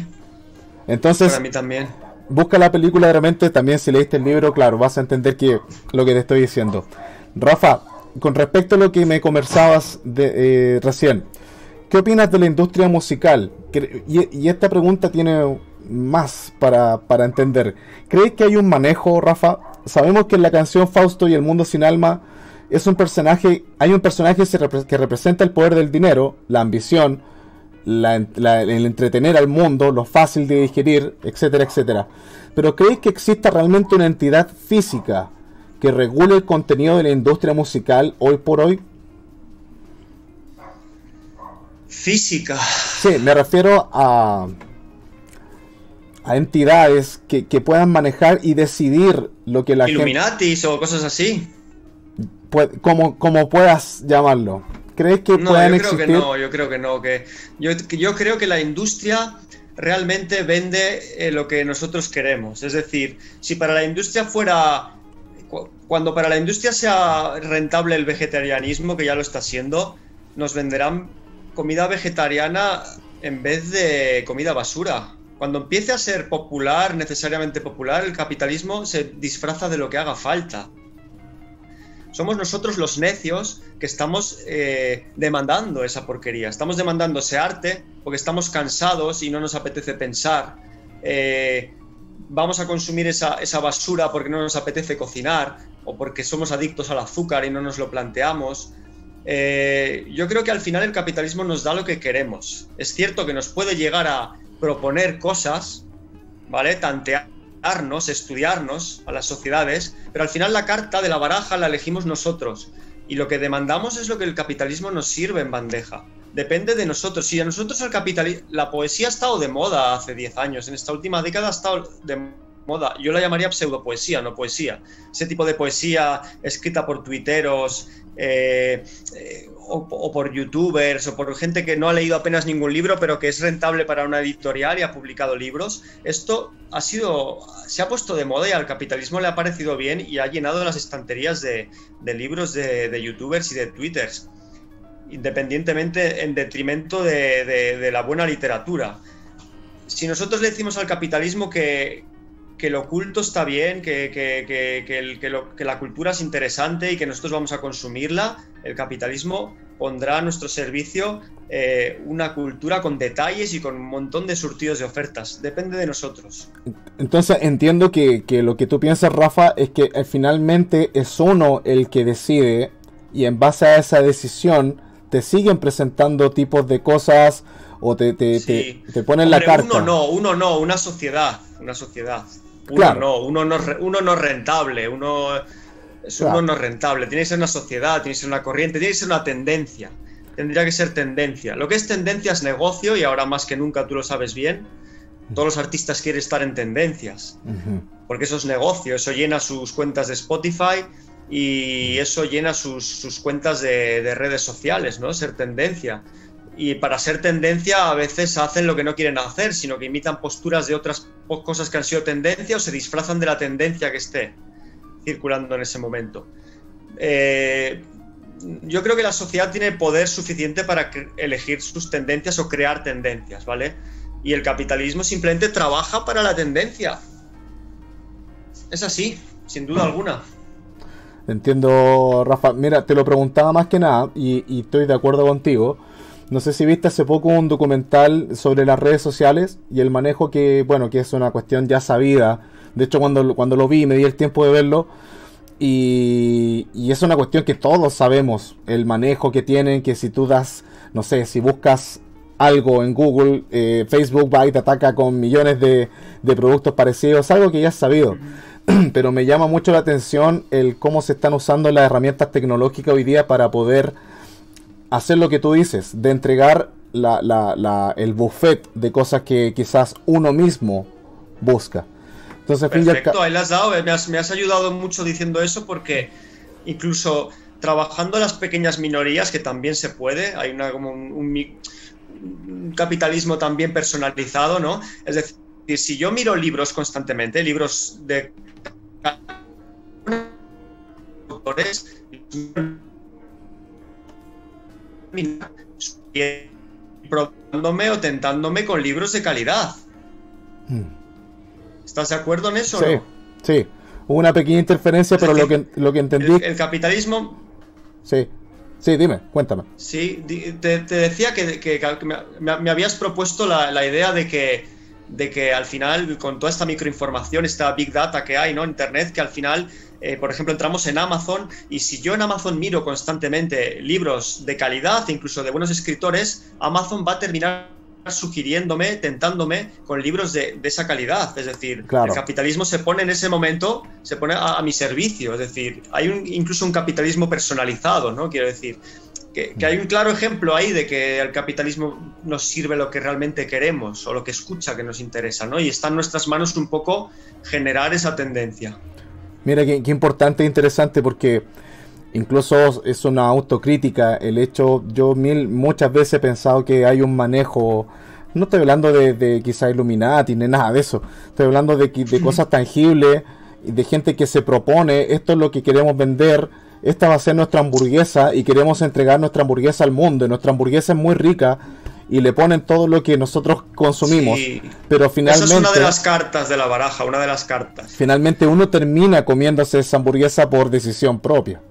Entonces, para mí también. Busca la película de repente, también si leíste el libro, claro, vas a entender que, lo que te estoy diciendo. Rafa, con respecto a lo que me conversabas de, eh, recién, ¿qué opinas de la industria musical? Y, esta pregunta tiene más para, para entender. ¿Crees que hay un manejo, Rafa? Sabemos que en la canción Fausto y el mundo sin alma es un personaje, hay un personaje que representa el poder del dinero, la ambición, el entretener al mundo, lo fácil de digerir, etcétera, etcétera. Pero ¿creéis que exista realmente una entidad física que regule el contenido de la industria musical hoy por hoy? Física. Sí, me refiero a, a entidades que, puedan manejar y decidir lo que la Illuminatis o cosas así como, como puedas llamarlo. ¿Crees que no, yo creo que no, yo creo que no. Que yo, yo creo que la industria realmente vende eh, lo que nosotros queremos. Es decir, si para la industria fuera. Cuando para la industria sea rentable el vegetarianismo, que ya lo está siendo, nos venderán comida vegetariana en vez de comida basura. Cuando empiece a ser popular, necesariamente popular, el capitalismo se disfraza de lo que haga falta somos nosotros los necios que estamos eh, demandando esa porquería. Estamos demandando ese arte porque estamos cansados y no nos apetece pensar. Eh, vamos a consumir esa, basura porque no nos apetece cocinar o porque somos adictos al azúcar y no nos lo planteamos. Eh, yo creo que al final el capitalismo nos da lo que queremos. Es cierto que nos puede llegar a proponer cosas, ¿vale? Tantear estudiarnos a las sociedades, pero al final la carta de la baraja la elegimos nosotros. Y lo que demandamos es lo que el capitalismo nos sirve en bandeja. Depende de nosotros. Si a nosotros el capitalismo... La poesía ha estado de moda hace 10 años. En esta última década ha estado de moda. Yo la llamaría pseudopoesía, no poesía. Ese tipo de poesía escrita por tuiteros, eh, eh, o, por youtubers o por gente que no ha leído apenas ningún libro, pero que es rentable para una editorial y ha publicado libros. Esto ha sido, se ha puesto de moda y al capitalismo le ha parecido bien y ha llenado las estanterías de, libros de, youtubers y de twitters, independientemente en detrimento de, la buena literatura. Si nosotros le decimos al capitalismo que, que lo oculto está bien, que, que, la cultura es interesante y que nosotros vamos a consumirla, el capitalismo pondrá a nuestro servicio eh, una cultura con detalles y con un montón de surtidos de ofertas. Depende de nosotros. Entonces entiendo que, lo que tú piensas, Rafa, es que eh, finalmente es uno el que decide y en base a esa decisión te siguen presentando tipos de cosas o te, te, ponen la carta. Uno no, uno no, una sociedad, una sociedad. Uno no, uno no, uno no rentable, uno es uno no rentable. Tiene que ser una sociedad, tiene que ser una corriente, tiene que ser una tendencia. Tendría que ser tendencia. Lo que es tendencia es negocio y ahora más que nunca tú lo sabes bien. Todos los artistas quieren estar en tendencias. Porque eso es negocio, eso llena sus cuentas de Spotify y eso llena sus, cuentas de, de, redes sociales, ¿no? Ser tendencia. Y para ser tendencia a veces hacen lo que no quieren hacer, sino que imitan posturas de otras cosas que han sido tendencia o se disfrazan de la tendencia que esté circulando en ese momento. Eh, yo creo que la sociedad tiene poder suficiente para elegir sus tendencias o crear tendencias, ¿vale? Y el capitalismo simplemente trabaja para la tendencia. Es así, sin duda alguna. Entiendo, Rafa. Mira, te lo preguntaba más que nada y, y, estoy de acuerdo contigo. No sé si viste hace poco un documental sobre las redes sociales y el manejo que, bueno, que es una cuestión ya sabida. De hecho, cuando, cuando lo vi me di el tiempo de verlo, Y, es una cuestión que todos sabemos, el manejo que tienen, que si tú das, no sé, si buscas algo en Google, eh, Facebook va y te ataca con millones de, de productos parecidos, algo que ya has sabido. Pero me llama mucho la atención el cómo se están usando las herramientas tecnológicas hoy día para poder hacer lo que tú dices, de entregar el buffet de cosas que quizás uno mismo busca. Entonces, Perfecto, ahí has dado, me has, ayudado mucho diciendo eso porque incluso trabajando las pequeñas minorías, que también se puede, hay una como un, capitalismo también personalizado, ¿no? Es decir, si yo miro libros constantemente, libros de autores, probándome o tentándome con libros de calidad. Hmm. ¿Estás de acuerdo en eso? Sí, sí. Hubo una pequeña interferencia, pero lo que, lo que entendí... El, capitalismo... Sí. Sí, dime, cuéntame. Sí, te, decía que, me, habías propuesto la, idea de que, de que al final, con toda esta microinformación, esta big data que hay, ¿no? Internet, que al final eh, por ejemplo, entramos en Amazon y si yo en Amazon miro constantemente libros de calidad, incluso de buenos escritores, Amazon va a terminar sugiriéndome, tentándome con libros de, esa calidad. Es decir, el capitalismo se pone en ese momento, se pone a, mi servicio. Es decir, hay un, incluso un capitalismo personalizado, ¿no? Quiero decir, que, que, hay un claro ejemplo ahí de que el capitalismo nos sirve lo que realmente queremos o lo que escucha que nos interesa, ¿no? Y está en nuestras manos un poco generar esa tendencia. Mira qué, importante e interesante porque incluso es una autocrítica el hecho, yo mil, muchas veces he pensado que hay un manejo, no estoy hablando de, de quizá Illuminati ni nada de eso, estoy hablando de, de cosas tangibles, de gente que se propone, esto es lo que queremos vender, esta va a ser nuestra hamburguesa y queremos entregar nuestra hamburguesa al mundo, y nuestra hamburguesa es muy rica, y le ponen todo lo que nosotros consumimos. Pero finalmente. Esa es una de las cartas de la baraja, una de las cartas. Finalmente uno termina comiéndose esa hamburguesa por decisión propia.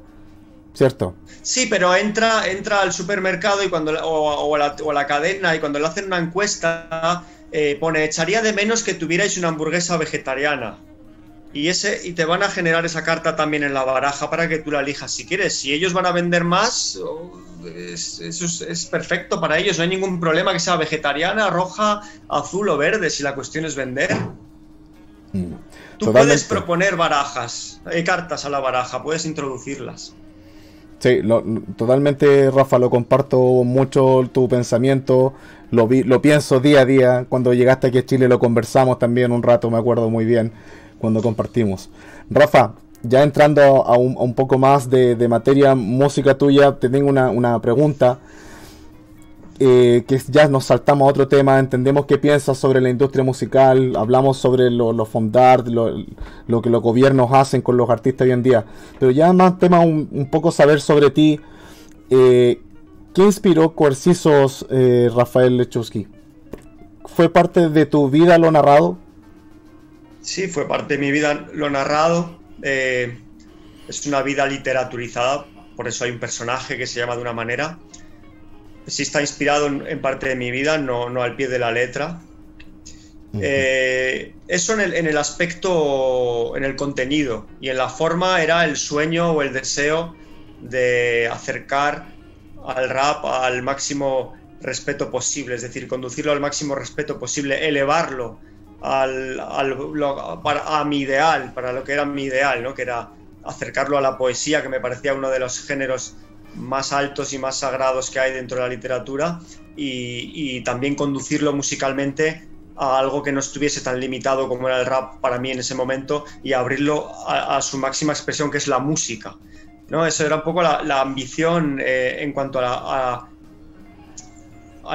¿Cierto? Sí, pero entra, entra al supermercado y cuando, o, a la, cadena y cuando le hacen una encuesta eh, pone echaría de menos que tuvierais una hamburguesa vegetariana. Y, ese, y te van a generar esa carta también en la baraja para que tú la elijas si quieres. Si ellos van a vender más, eso es, perfecto para ellos. No hay ningún problema que sea vegetariana, roja, azul o verde, si la cuestión es vender. Mm. Tú puedes proponer barajas, hay cartas a la baraja, puedes introducirlas. Sí, totalmente, Rafa, lo comparto mucho tu pensamiento, lo, vi, lo pienso día a día. Cuando llegaste aquí a Chile lo conversamos también un rato, me acuerdo muy bien cuando compartimos. Rafa, ya entrando a un, poco más de, materia música tuya, te tengo una, pregunta. Eh, que ya nos saltamos a otro tema, entendemos qué piensas sobre la industria musical, hablamos sobre los lo fondar, lo, que los gobiernos hacen con los artistas hoy en día, pero ya más tema un, poco saber sobre ti. Eh, ¿Qué inspiró Coercizos, eh, Rafael Lechowski? ¿Fue parte de tu vida lo narrado? Sí, fue parte de mi vida lo narrado. Eh, es una vida literaturizada, por eso hay un personaje que se llama de una manera. Sí está inspirado en, parte de mi vida, no, no, al pie de la letra. Eh, eso en el, en el, aspecto, en el contenido y en la forma era el sueño o el deseo de acercar al rap al máximo respeto posible, es decir, conducirlo al máximo respeto posible, elevarlo a mi ideal, para lo que era mi ideal, ¿no? que era acercarlo a la poesía, que me parecía uno de los géneros más altos y más sagrados que hay dentro de la literatura, y, también conducirlo musicalmente a algo que no estuviese tan limitado como era el rap para mí en ese momento y abrirlo a, su máxima expresión, que es la música. ¿no? Eso era un poco la, ambición eh, en cuanto a, la, a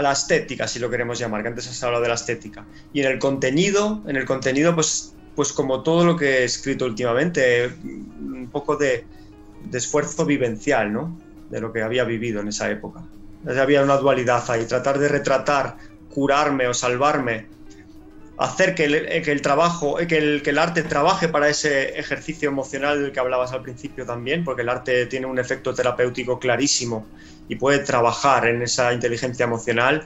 la estética, si lo queremos llamar, que antes has hablado de la estética. Y en el contenido, en el contenido, pues, pues como todo lo que he escrito últimamente, un poco de, esfuerzo vivencial, ¿no? De lo que había vivido en esa época. Había una dualidad ahí, tratar de retratar, curarme o salvarme, hacer que el, el trabajo, que el, que el arte trabaje para ese ejercicio emocional del que hablabas al principio también, porque el arte tiene un efecto terapéutico clarísimo y puede trabajar en esa inteligencia emocional,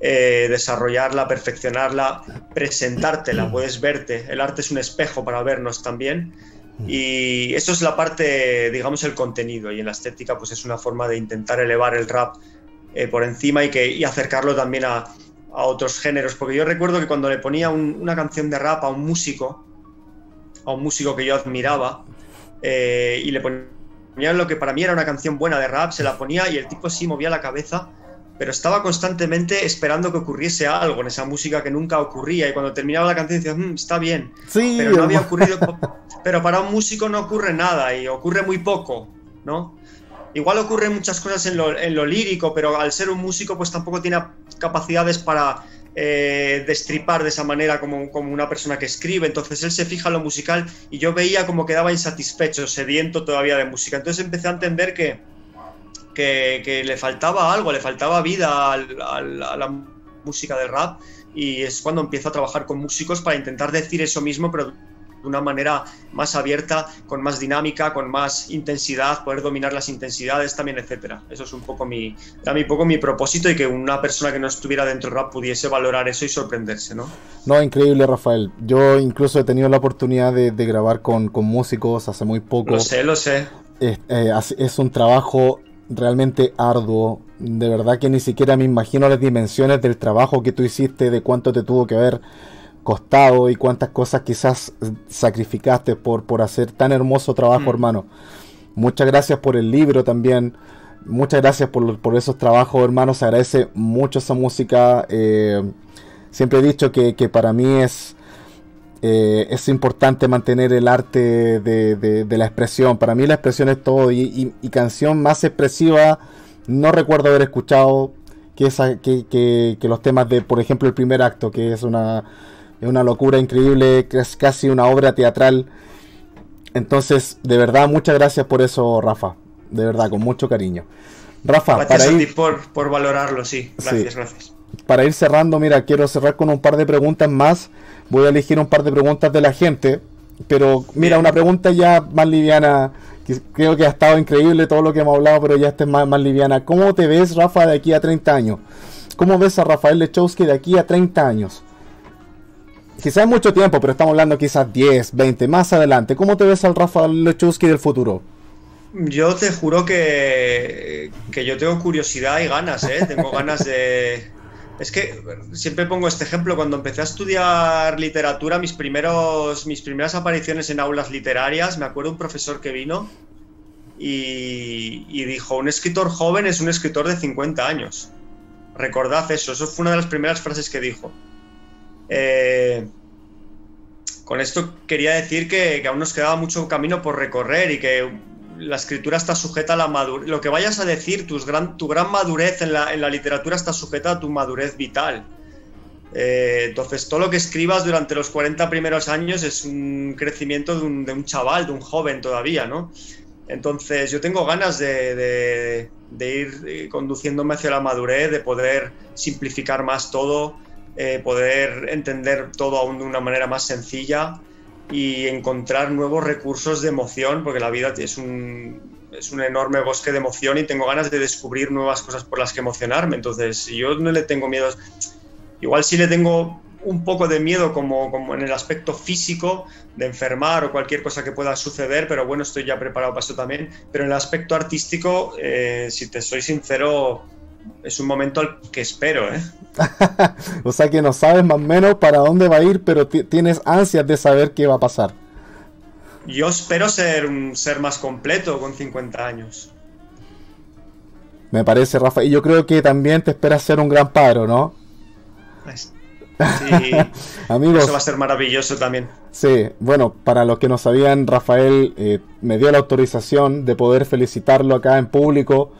eh, desarrollarla, perfeccionarla, presentártela, puedes verte. El arte es un espejo para vernos también. Mm. Y eso es la parte, digamos, el contenido. Y en la estética, pues es una forma de intentar elevar el rap eh, por encima y, que, y acercarlo también a, a, otros géneros. Porque yo recuerdo que cuando le ponía una canción de rap a un músico, a un músico que yo admiraba, eh, y le ponía lo que para mí era una canción buena de rap, se la ponía y el tipo sí movía la cabeza pero estaba constantemente esperando que ocurriese algo en esa música que nunca ocurría. Y cuando terminaba la canción decía, mm, está bien, sí, pero no había ocurrido. pero para un músico no ocurre nada y ocurre muy poco, ¿no? Igual ocurren muchas cosas en lo, en lo lírico, pero al ser un músico, pues tampoco tiene capacidades para eh, destripar de esa manera como, como, una persona que escribe. Entonces él se fija en lo musical y yo veía como quedaba insatisfecho, sediento todavía de música. Entonces empecé a entender que que, le faltaba algo, le faltaba vida a la música del rap y es cuando empiezo a trabajar con músicos para intentar decir eso mismo, pero de una manera más abierta, con más dinámica, con más intensidad, poder dominar las intensidades también, etcétera. Eso es un poco mi, era un poco mi propósito y que una persona que no estuviera dentro del rap pudiese valorar eso y sorprenderse, ¿no? No, increíble, Rafael. Yo incluso he tenido la oportunidad de, grabar con, músicos hace muy poco. Lo sé, lo sé. es, eh, es un trabajo realmente arduo. De verdad que ni siquiera me imagino las dimensiones del trabajo que tú hiciste, de cuánto te tuvo que haber costado y cuántas cosas quizás sacrificaste por, por hacer tan hermoso trabajo, mm. hermano. Muchas gracias por el libro también. Muchas gracias por, por esos trabajos, hermano. Se agradece mucho esa música. Eh, siempre he dicho que, que para mí es eh, es importante mantener el arte de, la expresión. Para mí la expresión es todo y, canción más expresiva no recuerdo haber escuchado que, esa, que, los temas de, por ejemplo, el primer acto, que es una, una locura increíble, es casi una obra teatral. Entonces, de verdad, muchas gracias por eso, Rafa. De verdad, con mucho cariño. Rafa, gracias para ir... por, por valorarlo, sí. Gracias, gracias. Para ir cerrando, mira, quiero cerrar con un par de preguntas más voy a elegir un par de preguntas de la gente. Pero mira, una pregunta ya más liviana, que creo que ha estado increíble todo lo que hemos hablado, pero ya esta es más, más liviana. ¿Cómo te ves, Rafa, de aquí a 30 años? ¿Cómo ves a Rafael Lechowski de aquí a 30 años? Quizás mucho tiempo, pero estamos hablando quizás 10, 20, más adelante. ¿Cómo te ves al Rafael Lechowski del futuro? Yo te juro que, que yo tengo curiosidad y ganas, ¿eh? Tengo ganas de, es que siempre pongo este ejemplo. Cuando empecé a estudiar literatura, mis, primeros, mis primeras apariciones en aulas literarias, me acuerdo un profesor que vino y, dijo, un escritor joven es un escritor de 50 años. Recordad eso, eso fue una de las primeras frases que dijo. Eh, con esto quería decir que, aún nos quedaba mucho camino por recorrer y que la escritura está sujeta a la madurez. Lo que vayas a decir, tu gran madurez en la, literatura está sujeta a tu madurez vital. Eh, entonces, todo lo que escribas durante los 40 primeros años es un crecimiento de un, chaval, de un joven todavía, ¿no? Entonces, yo tengo ganas de, ir eh, conduciéndome hacia la madurez, de poder simplificar más todo, eh, poder entender todo aún de una manera más sencilla y encontrar nuevos recursos de emoción, porque la vida es un, es un enorme bosque de emoción y tengo ganas de descubrir nuevas cosas por las que emocionarme. Entonces, yo no le tengo miedo, igual sí le tengo un poco de miedo como, como en el aspecto físico de enfermar o cualquier cosa que pueda suceder, pero bueno, estoy ya preparado para eso también. Pero en el aspecto artístico, eh, si te soy sincero, es un momento al que espero, ¿eh? o sea que no sabes más o menos para dónde va a ir, pero tienes ansias de saber qué va a pasar. Yo espero ser un ser más completo con 50 años. Me parece, Rafa. Y yo creo que también te esperas ser un gran padre, ¿no? Sí. Amigos. Eso va a ser maravilloso también. Sí, bueno, para los que no sabían, Rafael eh, me dio la autorización de poder felicitarlo acá en público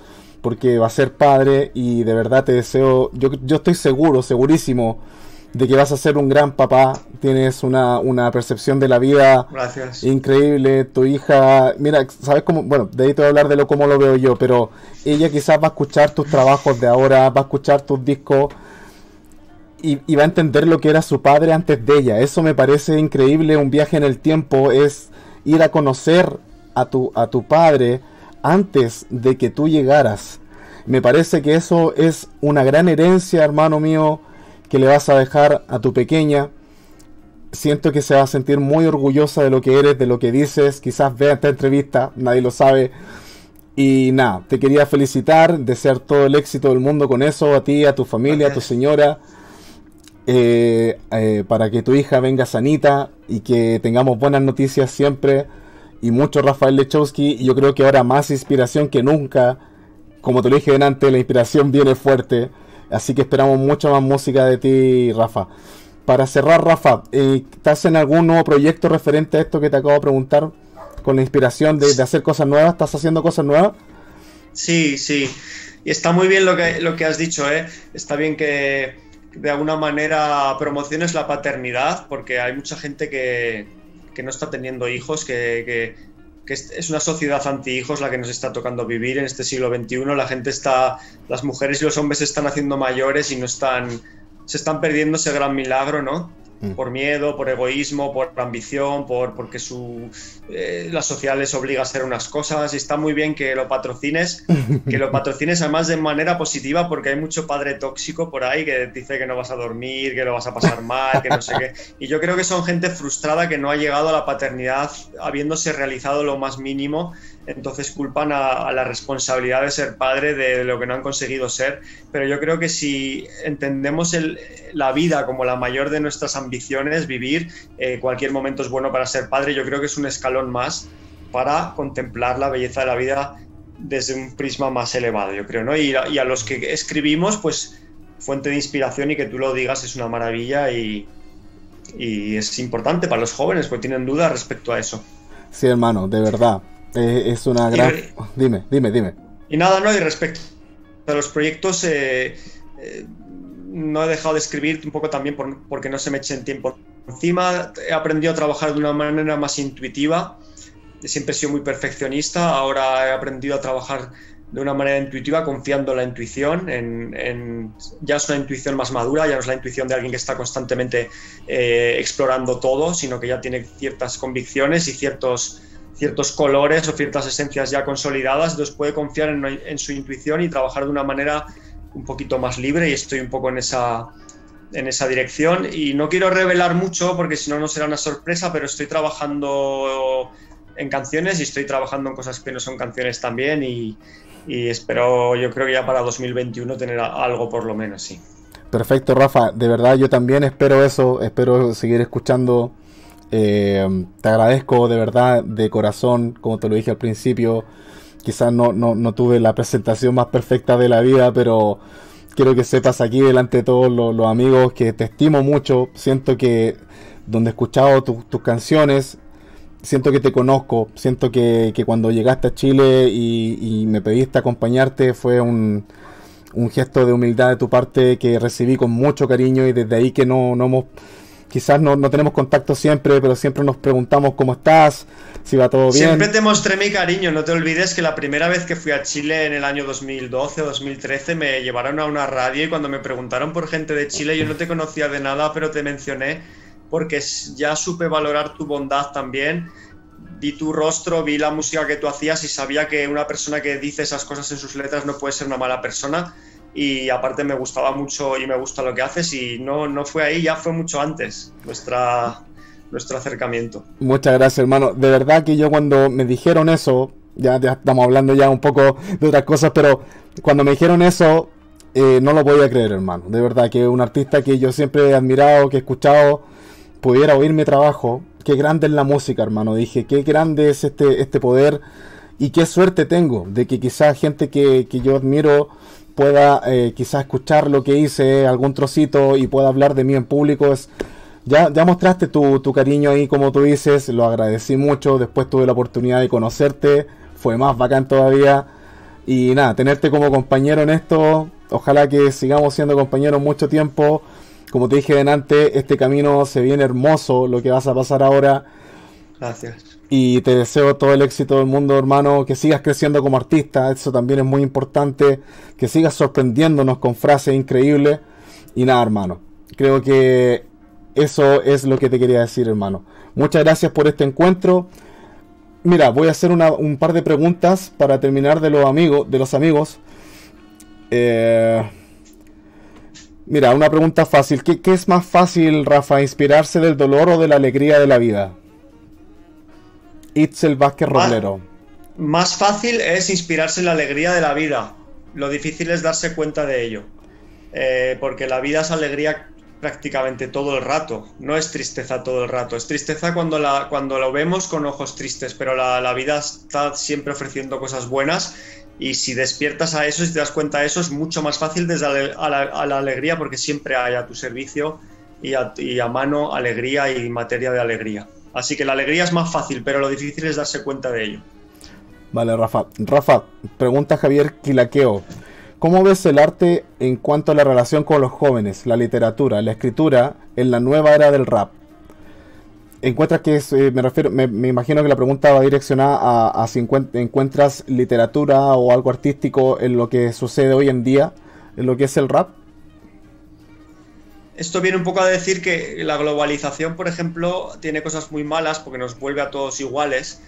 porque va a ser padre y de verdad te deseo, yo, yo estoy seguro, segurísimo de que vas a ser un gran papá, tienes una, percepción de la vida increíble, tu hija, mira, sabes cómo, bueno, de ahí te voy a hablar de lo cómo lo veo yo, pero ella quizás va a escuchar tus trabajos de ahora, va a escuchar tus discos y, y va a entender lo que era su padre antes de ella, eso me parece increíble, un viaje en el tiempo es ir a conocer a tu, a tu padre, antes de que tú llegaras. Me parece que eso es una gran herencia, hermano mío, que le vas a dejar a tu pequeña. siento que se va a sentir muy orgullosa de lo que eres, de lo que dices. Quizás vea esta entrevista, nadie lo sabe. Y nada, te quería felicitar, desear todo el éxito del mundo con eso, a ti, a tu familia, a tu señora, eh, eh, para que tu hija venga sanita y que tengamos buenas noticias siempre. Y mucho Rafael Lechowski, y yo creo que ahora más inspiración que nunca. Como te lo dije antes, la inspiración viene fuerte. Así que esperamos mucha más música de ti, Rafa. Para cerrar, Rafa, eh, ¿estás en algún nuevo proyecto referente a esto que te acabo de preguntar? Con la inspiración de, hacer cosas nuevas, ¿estás haciendo cosas nuevas? Sí, sí. Y está muy bien lo que, lo que has dicho, ¿eh? Está bien que de alguna manera promociones la paternidad, porque hay mucha gente que, no está teniendo hijos, que, que, es una sociedad anti-hijos la que nos está tocando vivir en este siglo XXI. La gente está, las mujeres y los hombres se están haciendo mayores y no están se están perdiendo ese gran milagro, ¿no? Mm. Por miedo, por egoísmo, por ambición, por porque su, eh, la sociedad les obliga a hacer unas cosas. Y está muy bien que lo patrocines, que lo patrocines además de manera positiva, porque hay mucho padre tóxico por ahí que dice que no vas a dormir, que lo vas a pasar mal, que no sé qué. Y yo creo que son gente frustrada que no ha llegado a la paternidad habiéndose realizado lo más mínimo entonces culpan a, la responsabilidad de ser padre de lo que no han conseguido ser. Pero yo creo que si entendemos la vida como la mayor de nuestras ambiciones, vivir, eh, cualquier momento es bueno para ser padre, yo creo que es un escalón más para contemplar la belleza de la vida desde un prisma más elevado, yo creo, ¿no? Y, a los que escribimos, pues fuente de inspiración y que tú lo digas es una maravilla y, y es importante para los jóvenes, porque tienen dudas respecto a eso. Sí, hermano, de verdad. Eh, es una gran... dime, dime, dime. Y nada, no, y respecto a los proyectos, eh, eh, no he dejado de escribir un poco también porque no se me echen tiempo encima. He aprendido a trabajar de una manera más intuitiva. Siempre he sido muy perfeccionista, ahora he aprendido a trabajar de una manera intuitiva, confiando en la intuición, en, ya es una intuición más madura, ya no es la intuición de alguien que está constantemente explorando todo, sino que ya tiene ciertas convicciones y ciertos, ciertos colores o ciertas esencias ya consolidadas, entonces puede confiar en, su intuición y trabajar de una manera un poquito más libre y estoy un poco en esa, en esa dirección. Y no quiero revelar mucho porque si no, no será una sorpresa, pero estoy trabajando en canciones y estoy trabajando en cosas que no son canciones también y, y espero, yo creo que ya para 2021 tener algo por lo menos, sí. Perfecto, Rafa. De verdad, yo también espero eso. Espero seguir escuchando eh, te agradezco de verdad, de corazón, como te lo dije al principio. Quizás no, no, tuve la presentación más perfecta de la vida, pero quiero que sepas aquí delante de todos los, amigos que te estimo mucho. Siento que donde he escuchado tus canciones, siento que te conozco. Siento que, cuando llegaste a Chile y, me pediste acompañarte fue un, un, gesto de humildad de tu parte que recibí con mucho cariño y desde ahí que no, no hemos quizás no, tenemos contacto siempre, pero siempre nos preguntamos cómo estás, si va todo bien. Siempre te mostré mi cariño, no te olvides que la primera vez que fui a Chile en el año 2012 o 2013 me llevaron a una radio y cuando me preguntaron por gente de Chile yo no te conocía de nada, pero te mencioné porque ya supe valorar tu bondad también. Vi tu rostro, vi la música que tú hacías y sabía que una persona que dice esas cosas en sus letras no puede ser una mala persona y aparte me gustaba mucho y me gusta lo que haces y no, no fue ahí, ya fue mucho antes nuestra, nuestro acercamiento. Muchas gracias hermano, de verdad que yo cuando me dijeron eso, ya, ya estamos hablando ya un poco de otras cosas, pero cuando me dijeron eso, eh, no lo podía creer hermano, de verdad que un artista que yo siempre he admirado, que he escuchado, pudiera oír mi trabajo, qué grande es la música hermano, dije, qué grande es este, este poder y qué suerte tengo de que quizás gente que, que yo admiro pueda eh, quizás escuchar lo que hice, algún trocito y pueda hablar de mí en público. Es, ya, ya mostraste tu, tu, cariño ahí, como tú dices, lo agradecí mucho. Después tuve la oportunidad de conocerte, fue más bacán todavía. Y nada, tenerte como compañero en esto, ojalá que sigamos siendo compañeros mucho tiempo. Como te dije delante, este camino se viene hermoso, lo que vas a pasar ahora. Gracias. Y te deseo todo el éxito del mundo, hermano, que sigas creciendo como artista, eso también es muy importante, que sigas sorprendiéndonos con frases increíbles. Y nada, hermano, creo que eso es lo que te quería decir, hermano. Muchas gracias por este encuentro. Mira, voy a hacer un par de preguntas para terminar de los amigos. De los amigos. Eh, Mira, una pregunta fácil. ¿Qué, es más fácil, Rafa, inspirarse del dolor o de la alegría de la vida? Itzel Vázquez Roblero. Más fácil es inspirarse en la alegría de la vida. Lo difícil es darse cuenta de ello. Eh, porque la vida es alegría prácticamente todo el rato. No es tristeza todo el rato. Es tristeza cuando, la, cuando lo vemos con ojos tristes, pero la, la vida está siempre ofreciendo cosas buenas y si despiertas a eso, y te das cuenta de eso, es mucho más fácil desde a la, alegría porque siempre hay a tu servicio y a, mano alegría y materia de alegría. Así que la alegría es más fácil, pero lo difícil es darse cuenta de ello. Vale, Rafa. Rafa, pregunta Javier Quilaqueo. ¿Cómo ves el arte en cuanto a la relación con los jóvenes, la literatura, la escritura en la nueva era del rap? encuentras que eh, me refiero, me, imagino que la pregunta va direccionada a, si encuentras literatura o algo artístico en lo que sucede hoy en día, en lo que es el rap. Esto viene un poco a decir que la globalización, por ejemplo, tiene cosas muy malas porque nos vuelve a todos iguales,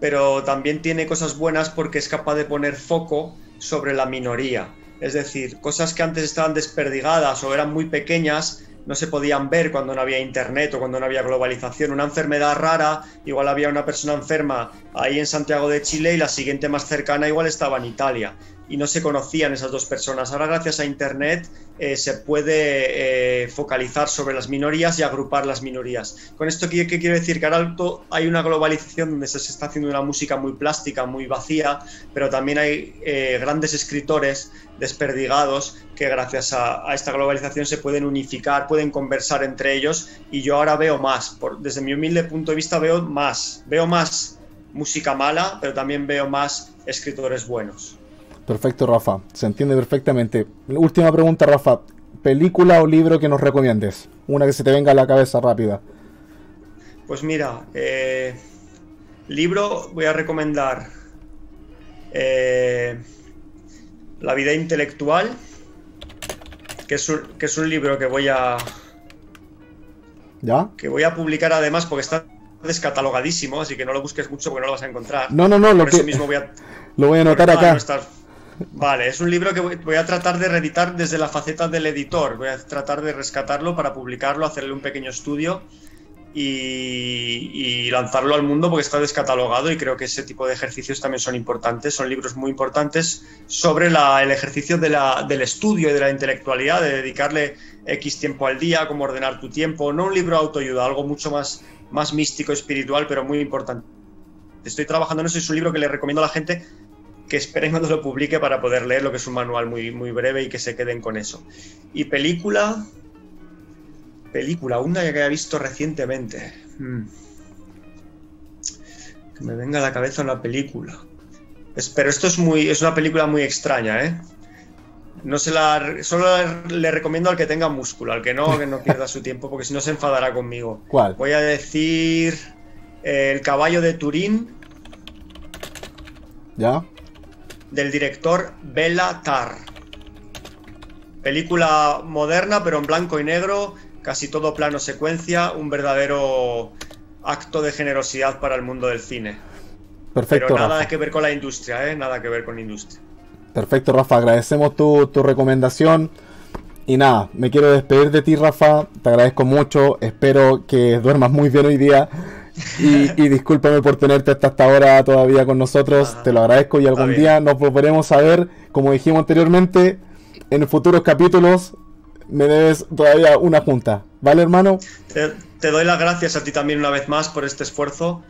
pero también tiene cosas buenas porque es capaz de poner foco sobre la minoría. Es decir, cosas que antes estaban desperdigadas o eran muy pequeñas, no se podían ver cuando no había internet o cuando no había globalización. Una enfermedad rara, igual había una persona enferma ahí en Santiago de Chile y la siguiente más cercana igual estaba en Italia y no se conocían esas dos personas. Ahora gracias a Internet eh, se puede eh, focalizar sobre las minorías y agrupar las minorías. Con esto, ¿qué, quiero decir? Que ahora hay una globalización donde se está haciendo una música muy plástica, muy vacía, pero también hay eh, grandes escritores desperdigados que gracias a, esta globalización se pueden unificar, pueden conversar entre ellos y yo ahora veo más, por, desde mi humilde punto de vista veo más, veo más música mala, pero también veo más escritores buenos. Perfecto, Rafa. Se entiende perfectamente. Última pregunta, Rafa. ¿Película o libro que nos recomiendes? Una que se te venga a la cabeza rápida. Pues mira, eh, libro voy a recomendar eh, La vida intelectual, que es, un, que es un libro que voy a... ¿Ya? Que voy a publicar además porque está descatalogadísimo, así que no lo busques mucho porque no lo vas a encontrar. No, no, no, lo que... mismo voy a... Lo voy a anotar acá. Vale, es un libro que voy a tratar de reeditar desde la faceta del editor. Voy a tratar de rescatarlo para publicarlo, hacerle un pequeño estudio y, lanzarlo al mundo porque está descatalogado y creo que ese tipo de ejercicios también son importantes. Son libros muy importantes sobre el ejercicio del estudio y de la intelectualidad, de dedicarle X tiempo al día, cómo ordenar tu tiempo. No un libro autoayuda, algo mucho más, más místico, espiritual, pero muy importante. Estoy trabajando en eso, es un libro que le recomiendo a la gente que esperen cuando lo publique para poder leer lo que es un manual muy, muy breve y que se queden con eso. Y película. Película, una que haya visto recientemente. Hmm. Que me venga a la cabeza una película. pero esto es muy. es una película muy extraña, ¿eh? No se la. Solo le recomiendo al que tenga músculo, al que no, que no pierda su tiempo, porque si no se enfadará conmigo. ¿Cuál? Voy a decir. Eh, el caballo de Turín. ¿Ya? Del director Bela Tar. Película moderna, pero en blanco y negro, casi todo plano secuencia, un verdadero acto de generosidad para el mundo del cine. Perfecto. Pero nada que ver con la industria, ¿eh? Nada que ver con la industria. Perfecto, Rafa. Agradecemos tu, tu recomendación. Y nada, me quiero despedir de ti, Rafa. Te agradezco mucho. Espero que duermas muy bien hoy día. Y, discúlpame por tenerte hasta esta hora todavía con nosotros, te lo agradezco y algún día nos volveremos a ver, como dijimos anteriormente, en futuros capítulos me debes todavía una junta, ¿vale hermano? Te, doy las gracias a ti también una vez más por este esfuerzo,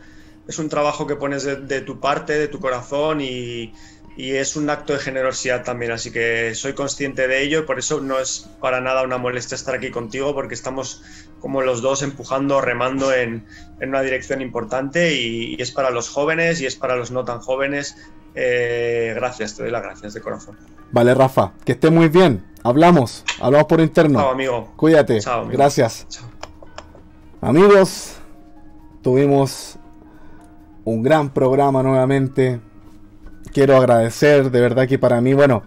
es un trabajo que pones de tu parte, de tu corazón y, y es un acto de generosidad también, así que soy consciente de ello y por eso no es para nada una molestia estar aquí contigo porque estamos como los dos empujando, remando en, una dirección importante y, es para los jóvenes y es para los no tan jóvenes. Eh, gracias, te doy las gracias de corazón. Vale, Rafa, que esté muy bien. Hablamos, hablamos por interno. Chao, amigo. Cuídate. Gracias. Amigos, tuvimos un gran programa nuevamente quiero agradecer, de verdad que para mí, bueno,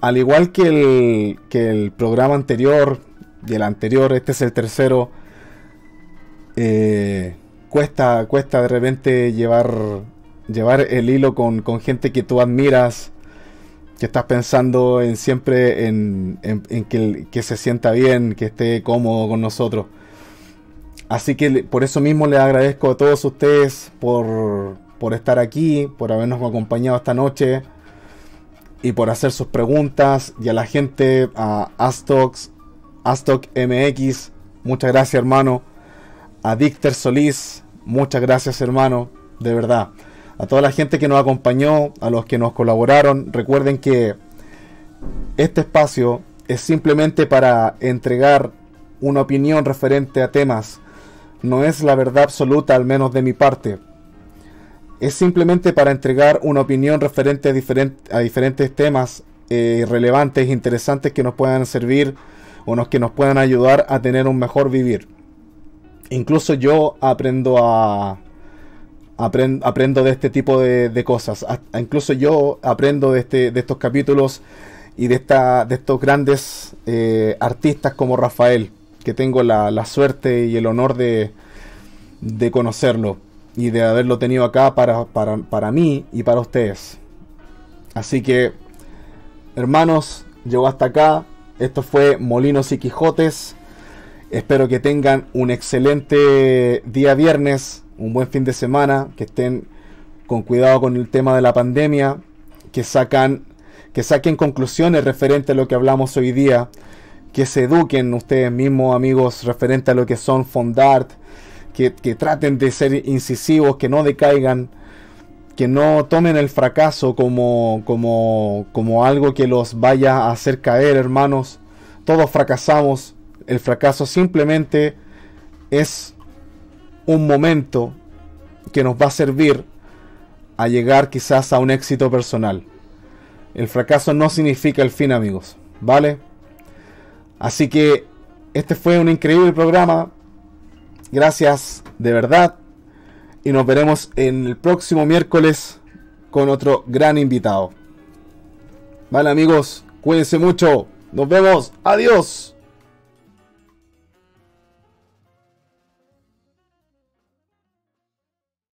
al igual que el, que el programa anterior y el anterior, este es el tercero, eh, cuesta, cuesta de repente llevar, llevar el hilo con, gente que tú admiras que estás pensando en siempre en, que, que, se sienta bien, que esté cómodo con nosotros. Así que por eso mismo les agradezco a todos ustedes por, por estar aquí, por habernos acompañado esta noche y por hacer sus preguntas. Y a la gente, a Astox, Astock MX, muchas gracias hermano. A Dicter Solís, muchas gracias hermano, de verdad a toda la gente que nos acompañó, a los que nos colaboraron. Recuerden que este espacio es simplemente para entregar una opinión referente a temas. No es la verdad absoluta, al menos de mi parte. Es simplemente para entregar una opinión referente a, diferentes temas eh, relevantes, interesantes que nos puedan servir o que nos puedan ayudar a tener un mejor vivir. Incluso yo aprendo a, aprendo de este tipo de, cosas. incluso yo aprendo de, este, de estos capítulos y de, esta, de estos grandes eh, artistas como Rafael, que tengo la, suerte y el honor de, de, conocerlo y de haberlo tenido acá para, para, para mí y para ustedes. Así que, hermanos, llegó hasta acá. Esto fue Molinos y Quijotes. Espero que tengan un excelente día viernes un buen fin de semana, que estén con cuidado con el tema de la pandemia, que sacan que saquen conclusiones referente a lo que hablamos hoy día, que se eduquen ustedes mismos, amigos, referente a lo que son Fondart, que, traten de ser incisivos, que no decaigan, que no tomen el fracaso como, como, como algo que los vaya a hacer caer, hermanos. Todos fracasamos. El fracaso simplemente es un momento que nos va a servir a llegar quizás a un éxito personal. El fracaso no significa el fin, amigos, ¿vale? Así que este fue un increíble programa. Gracias de verdad. Y nos veremos en el próximo miércoles con otro gran invitado. Vale amigos, cuídense mucho. Nos vemos. Adiós.